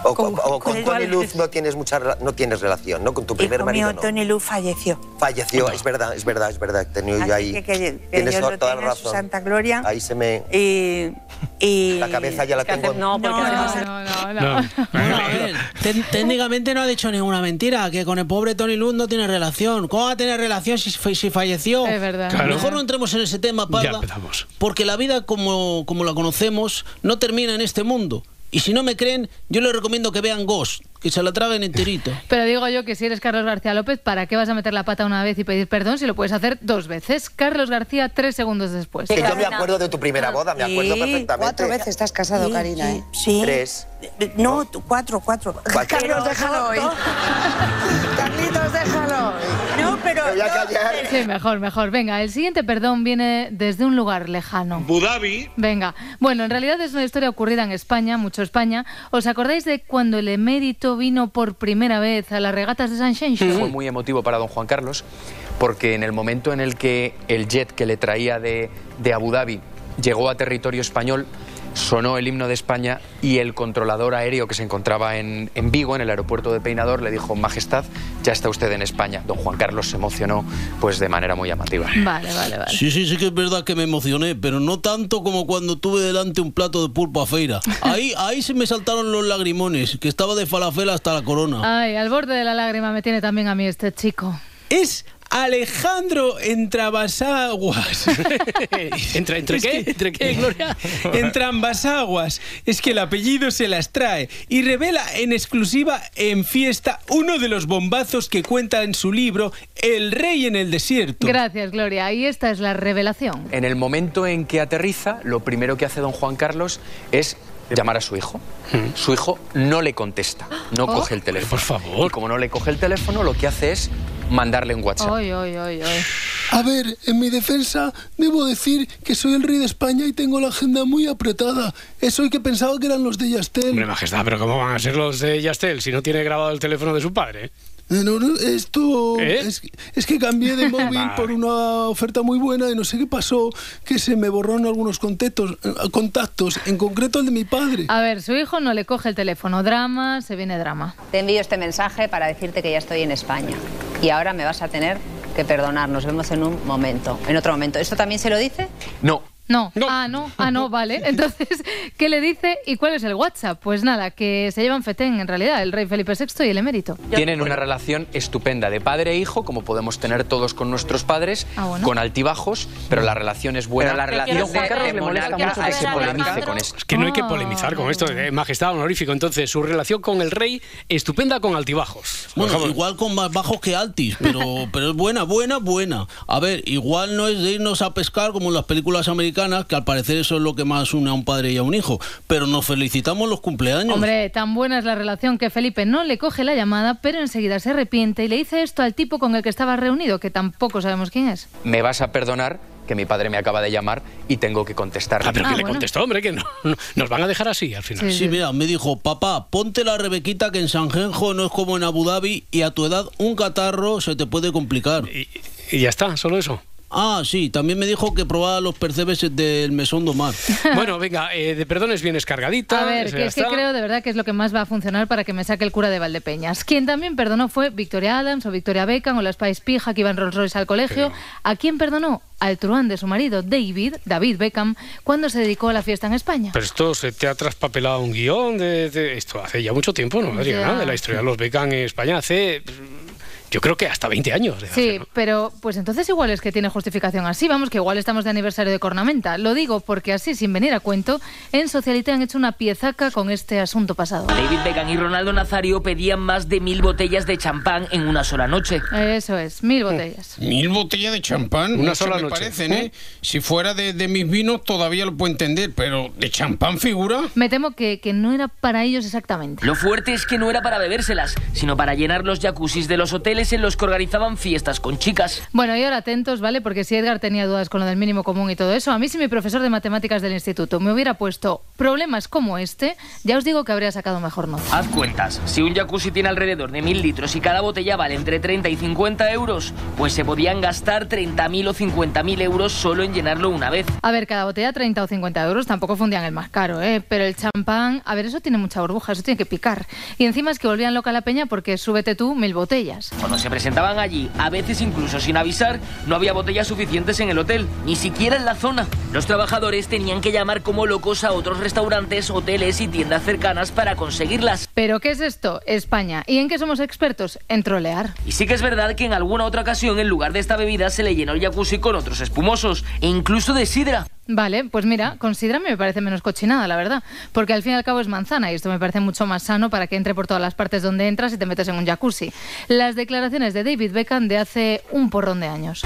S47: ¿O con, o con
S45: con
S47: Tony? Luz no tienes mucha no tienes relación, ¿no? Con tu primer
S45: Hijo
S47: marido,
S45: mío,
S47: ¿no?
S45: Tony Lu falleció.
S47: Falleció, es verdad, es verdad, es verdad. Yo ahí.
S45: que, que- que
S47: tienes toda la razón.
S45: santa gloria.
S47: Ahí se me.
S45: Y, y-
S47: La cabeza ya la
S45: ¿Qué
S47: tengo.
S45: No,
S40: ver, tec- técnicamente no ha dicho ninguna mentira, que con el pobre Tony Lund no tiene relación. ¿Cómo va a tener relación si, fa- si falleció?
S31: Es verdad.
S1: Claro.
S40: Mejor no entremos en ese tema,
S1: empezamos.
S40: porque la vida como, como la conocemos no termina en este mundo. Y si no me creen, yo les recomiendo que vean Ghost, que se la traguen enterita.
S31: Pero digo yo que si eres Carlos García López, ¿para qué vas a meter la pata una vez y pedir perdón si lo puedes hacer dos veces? Carlos García, tres segundos después.
S47: Que yo me acuerdo de tu primera boda, me acuerdo
S45: Sí,
S47: perfectamente.
S45: cuatro veces estás casado,
S46: Sí,
S45: Karina,
S46: sí,
S45: ¿eh? Sí.
S47: Tres.
S45: No, cuatro, cuatro.
S47: Cuatro.
S45: Carlos, déjalo hoy. Carlitos, déjalo. No, pero...
S47: Me voy a
S45: no,
S47: callar.
S31: Sí, mejor, mejor. Venga, el siguiente perdón viene desde un lugar lejano.
S32: Abu Dhabi.
S31: Venga, bueno, en realidad es una historia ocurrida en España, mucho España. ¿Os acordáis de cuando el emérito vino por primera vez a las regatas de San Xenxo?
S48: Fue muy emotivo para don Juan Carlos porque en el momento en el que el jet que le traía de, de Abu Dhabi llegó a territorio español, sonó el himno de España y el controlador aéreo que se encontraba en, en Vigo, en el aeropuerto de Peinador, le dijo, Majestad, ya está usted en España. Don Juan Carlos se emocionó pues de manera muy llamativa.
S31: Vale, vale, vale.
S40: Sí, sí, sí que es verdad que me emocioné, pero no tanto como cuando tuve delante un plato de pulpo a feira. Ahí, ahí se me saltaron los lagrimones, que estaba de falafel hasta la corona.
S31: Ay, al borde de la lágrima me tiene también a mí este chico.
S7: Es Alejandro Entrabasaguas.
S1: ¿Entre, entre
S7: Es
S1: qué?
S7: que-
S1: ¿Entre qué, Gloria?
S7: Entrabasaguas. Es que el apellido se las trae y revela en exclusiva en fiesta uno de los bombazos que cuenta en su libro El rey en el desierto.
S31: Gracias, Gloria. Y esta es la revelación.
S48: En el momento en que aterriza, lo primero que hace don Juan Carlos es llamar a su hijo. Su hijo no le contesta, no
S31: Oh.
S48: coge el teléfono.
S1: Por favor.
S48: Y como no le coge el teléfono, lo que hace es mandarle un WhatsApp.
S31: Oy, oy, oy, oy.
S49: A ver, en mi defensa, debo decir que soy el rey de España y tengo la agenda muy apretada. Eso y que pensaba que eran los de Yastel.
S1: Hombre, majestad, pero ¿cómo van a ser los de Yastel si no tiene grabado el teléfono de su padre?
S49: Eh, No, no, esto
S1: ¿Eh?
S49: es, es que cambié de móvil
S1: Vale.
S49: por una oferta muy buena y no sé qué pasó, que se me borraron algunos contactos, eh, contactos, en concreto el de mi padre.
S31: A ver, su hijo no le coge el teléfono. Drama, se viene drama.
S50: Te envío este mensaje para decirte que ya estoy en España. Y ahora me vas a tener que perdonar. Nos vemos en un momento, en otro momento. ¿Esto también se lo dice?
S48: No.
S31: No. Ah, no. Ah, no, vale. Entonces, ¿qué le dice y cuál es el WhatsApp? Pues nada, que se llevan fetén en realidad el rey Felipe VI y el emérito.
S48: Tienen una relación estupenda de padre e hijo, como podemos tener todos con nuestros padres,
S31: Ah, bueno.
S48: con altibajos, pero la relación es buena. Pero la relación Juan Carlos le molesta mucho que se polemice con esto.
S1: Es que no hay que polemizar con esto, eh, majestad honorífico. Entonces, su relación con el rey, estupenda con altibajos.
S40: Bueno, igual con más bajos que altis, pero, pero es buena, buena, buena. A ver, igual no es de irnos a pescar como en las películas americanas, que al parecer eso es lo que más une a un padre y a un hijo. Pero nos felicitamos los cumpleaños.
S31: Hombre, tan buena es la relación que Felipe no le coge la llamada, pero enseguida se arrepiente y le dice esto al tipo con el que estaba reunido, que tampoco sabemos quién es.
S48: Me vas a perdonar que mi padre me acaba de llamar y tengo que contestar.
S1: Ah, pero que le contestó, hombre, que no, no- nos van a dejar así al final.
S40: Sí, mira, me dijo, papá, ponte la Rebequita que en San Genjo no es como en Abu Dhabi y a tu edad un catarro se te puede complicar.
S1: Y, ya está, solo eso.
S40: Ah, sí, también me dijo que probaba los percebes del mesón domar.
S1: Bueno, venga, eh, de perdones vienes cargadita.
S31: A ver, que es que creo de verdad que es lo que más va a funcionar para que me saque el cura de Valdepeñas. Quien también perdonó fue Victoria Adams o Victoria Beckham o la Spice Pija que iba en Rolls Royce al colegio. ¿A quién perdonó? Al truán de su marido, David, David Beckham, cuando se dedicó a la fiesta en España.
S1: Pero esto se te ha traspapelado un guion de, de- esto hace ya mucho tiempo, ¿no, Adriana?
S31: Ya.
S1: De la historia de los Beckham en España hace, yo creo que hasta 20 años. de
S31: Sí,
S1: ¿no?
S31: pero pues entonces igual es que tiene justificación así. Vamos, que igual estamos de aniversario de Cornamenta. Lo digo porque así, sin venir a cuento, en Socialite han hecho una piezaca con este asunto pasado.
S51: David Beckham y Ronaldo Nazario pedían más de mil botellas de champán en una sola noche.
S31: Eso es, mil botellas.
S41: Mil botellas de champán,
S1: Una
S41: una
S1: sola
S41: me
S1: noche.
S41: parecen, ¿eh? Si fuera de, de mis vinos todavía lo puedo entender, pero ¿de champán figura?
S31: Me temo que, que no era para ellos exactamente.
S51: Lo fuerte es que no era para bebérselas, sino para llenar los jacuzzis de los hoteles en los que organizaban fiestas con chicas.
S31: Bueno, y ahora atentos, ¿vale? Porque si Edgar tenía dudas con lo del mínimo común y todo eso, a mí si mi profesor de matemáticas del instituto me hubiera puesto problemas como este, ya os digo que habría sacado mejor nota.
S51: Haz cuentas, si un jacuzzi tiene alrededor de mil litros y cada botella vale entre 30 y 50 euros, pues se podían gastar 30.000 o 50.000 euros solo en llenarlo una vez.
S31: A ver, cada botella 30 o 50 euros, tampoco fundían el más caro, ¿eh? Pero el champán, a ver, eso tiene mucha burbuja, eso tiene que picar. Y encima es que volvían loca la peña porque súbete tú mil botellas.
S51: Cuando se presentaban allí, a veces incluso sin avisar, no había botellas suficientes en el hotel, ni siquiera en la zona. Los trabajadores tenían que llamar como locos a otros restaurantes, hoteles y tiendas cercanas para conseguirlas.
S31: ¿Pero qué es esto? España. ¿Y en qué somos expertos? En trolear.
S51: Y sí que es verdad que en alguna otra ocasión, en lugar de esta bebida, se le llenó el jacuzzi con otros espumosos, e incluso de sidra.
S31: Vale, pues mira, considérame me parece menos cochinada, la verdad. Porque al fin y al cabo es manzana y esto me parece mucho más sano para que entre por todas las partes donde entras y te metes en un jacuzzi. Las declaraciones de David Beckham de hace un porrón de años.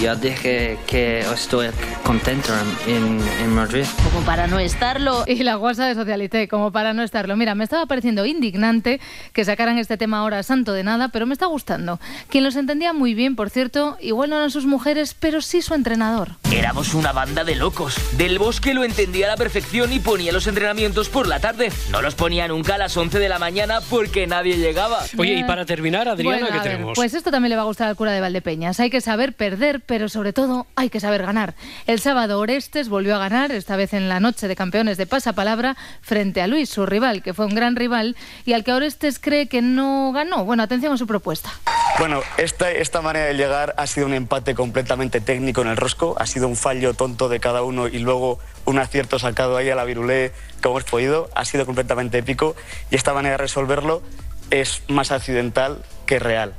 S52: Ya dije que estoy contento en, en Madrid.
S31: Como para no estarlo. Y la guasa de Socialité, como para no estarlo. Mira, me estaba pareciendo indignante que sacaran este tema ahora santo de nada, pero me está gustando. Quien los entendía muy bien, por cierto, igual no eran sus mujeres, pero sí su entrenador.
S51: Éramos una banda de locos. Del Bosque lo entendía a la perfección y ponía los entrenamientos por la tarde. No los ponía nunca a las 11 de la mañana porque nadie llegaba.
S1: Oye, y para terminar, Adriana,
S31: Bueno,
S1: ¿qué
S31: a Pues esto también le va a gustar al cura de Valdepeñas. Hay que saber perder, pero sobre todo hay que saber ganar. El sábado Orestes volvió a ganar, esta vez en la noche de campeones de pasapalabra, frente a Luis, su rival, que fue un gran rival, y al que Orestes cree que no ganó. Bueno, atención a su propuesta.
S53: Bueno, esta, esta manera de llegar ha sido un empate completamente técnico en el rosco, ha sido un fallo tonto de cada uno y luego un acierto sacado ahí a la virulé como hemos podido, ha sido completamente épico y esta manera de resolverlo es más accidental que real.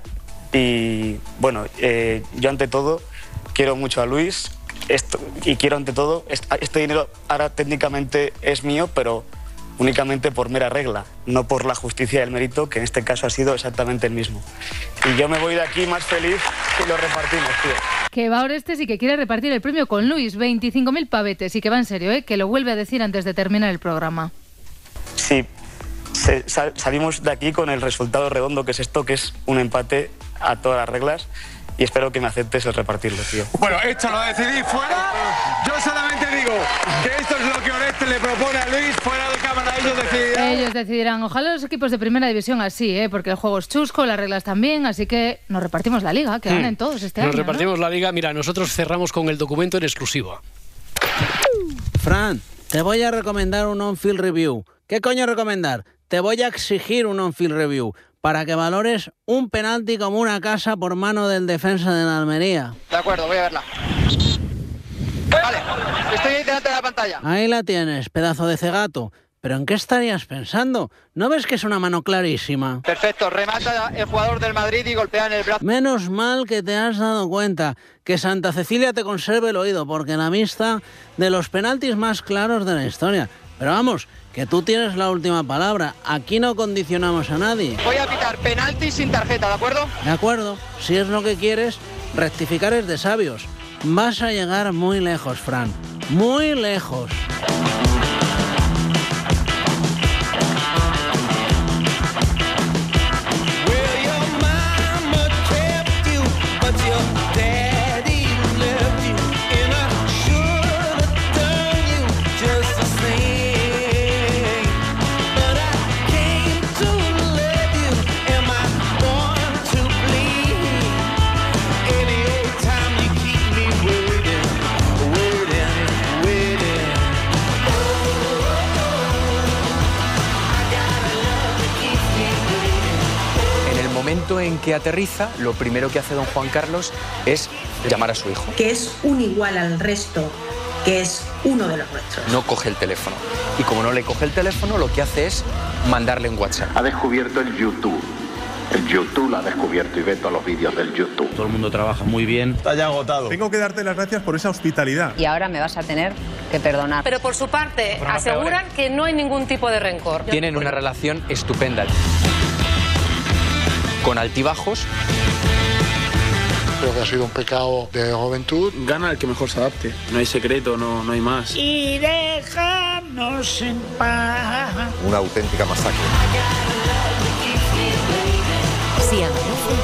S53: Y bueno, eh, yo ante todo quiero mucho a Luis esto, y quiero ante todo, est- este dinero ahora técnicamente es mío, pero únicamente por mera regla, no por la justicia y el mérito, que en este caso ha sido exactamente el mismo. Y yo me voy de aquí más feliz y lo repartimos, tío.
S31: Que va Orestes y que quiere repartir el premio con Luis, 25.000 pavetes, y que va en serio, ¿eh? que lo vuelve a decir antes de terminar el programa.
S53: Sí, se- sal- salimos de aquí con el resultado redondo que es esto, que es un empate
S54: a todas las reglas y espero que me aceptes el repartirlo, tío.
S5: Bueno, esto lo decidí fuera. Yo solamente digo que esto es lo que Oreste le propone a Luis. Fuera de cámara ellos decidirán.
S31: Ellos decidirán. Ojalá los equipos de primera división así, ¿eh? porque el juego es chusco, las reglas también, así que nos repartimos la liga, que ganen
S1: Hmm.
S31: todos este
S1: Nos
S31: año. ¿no?
S1: repartimos la liga. Mira, nosotros cerramos con el documento en exclusiva.
S40: Fran, te voy a recomendar un on-field review. ¿Qué coño recomendar? Te voy a exigir un on-field review para que valores un penalti como una casa por mano del defensa de la Almería.
S35: De acuerdo, voy a verla. Vale, estoy ahí delante de la pantalla.
S40: Ahí la tienes, pedazo de cegato. ¿Pero en qué estarías pensando? ¿No ves que es una mano clarísima?
S35: Perfecto, remata el jugador del Madrid y golpea en el brazo.
S40: Menos mal que te has dado cuenta que Santa Cecilia te conserve el oído, porque la vista de los penaltis más claros de la historia. Pero vamos, que tú tienes la última palabra. Aquí no condicionamos a nadie.
S35: Voy a pitar penalti sin tarjeta, ¿de acuerdo?
S40: De acuerdo, si es lo que quieres, rectificar es de sabios. Vas a llegar muy lejos, Fran. Muy lejos.
S55: Que aterriza, lo primero que hace don Juan Carlos es llamar a su hijo.
S56: que es un igual al resto, que es uno de los nuestros.
S55: No coge el teléfono. Y como no le coge el teléfono, lo que hace es mandarle un WhatsApp.
S57: Ha descubierto el YouTube. El YouTube lo ha descubierto y ve todos los vídeos del YouTube.
S36: Todo el mundo trabaja muy bien.
S32: Está ya agotado. Tengo que darte las gracias por esa hospitalidad.
S58: Y ahora me vas a tener que perdonar.
S59: Pero por su parte, aseguran que no hay ningún tipo de rencor.
S55: Tienen una relación estupenda. Con altibajos.
S36: Creo que ha sido un pecado de juventud. Gana el que mejor se adapte. No hay secreto, no, no hay más.
S60: Y déjanos en paz.
S47: Una auténtica masacre.
S61: Si amanece,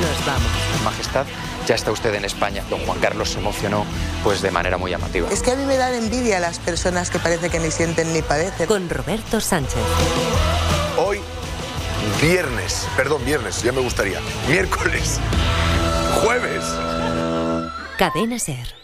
S61: nos vamos.
S55: Majestad, ya está usted en España. Don Juan Carlos se emocionó pues de manera muy llamativa.
S11: Es que a mí me dan envidia las personas que parece que ni sienten ni padecen.
S61: Con Roberto Sánchez.
S47: Hoy, viernes, perdón, viernes, ya me gustaría. Miércoles, jueves.
S61: Cadena Ser.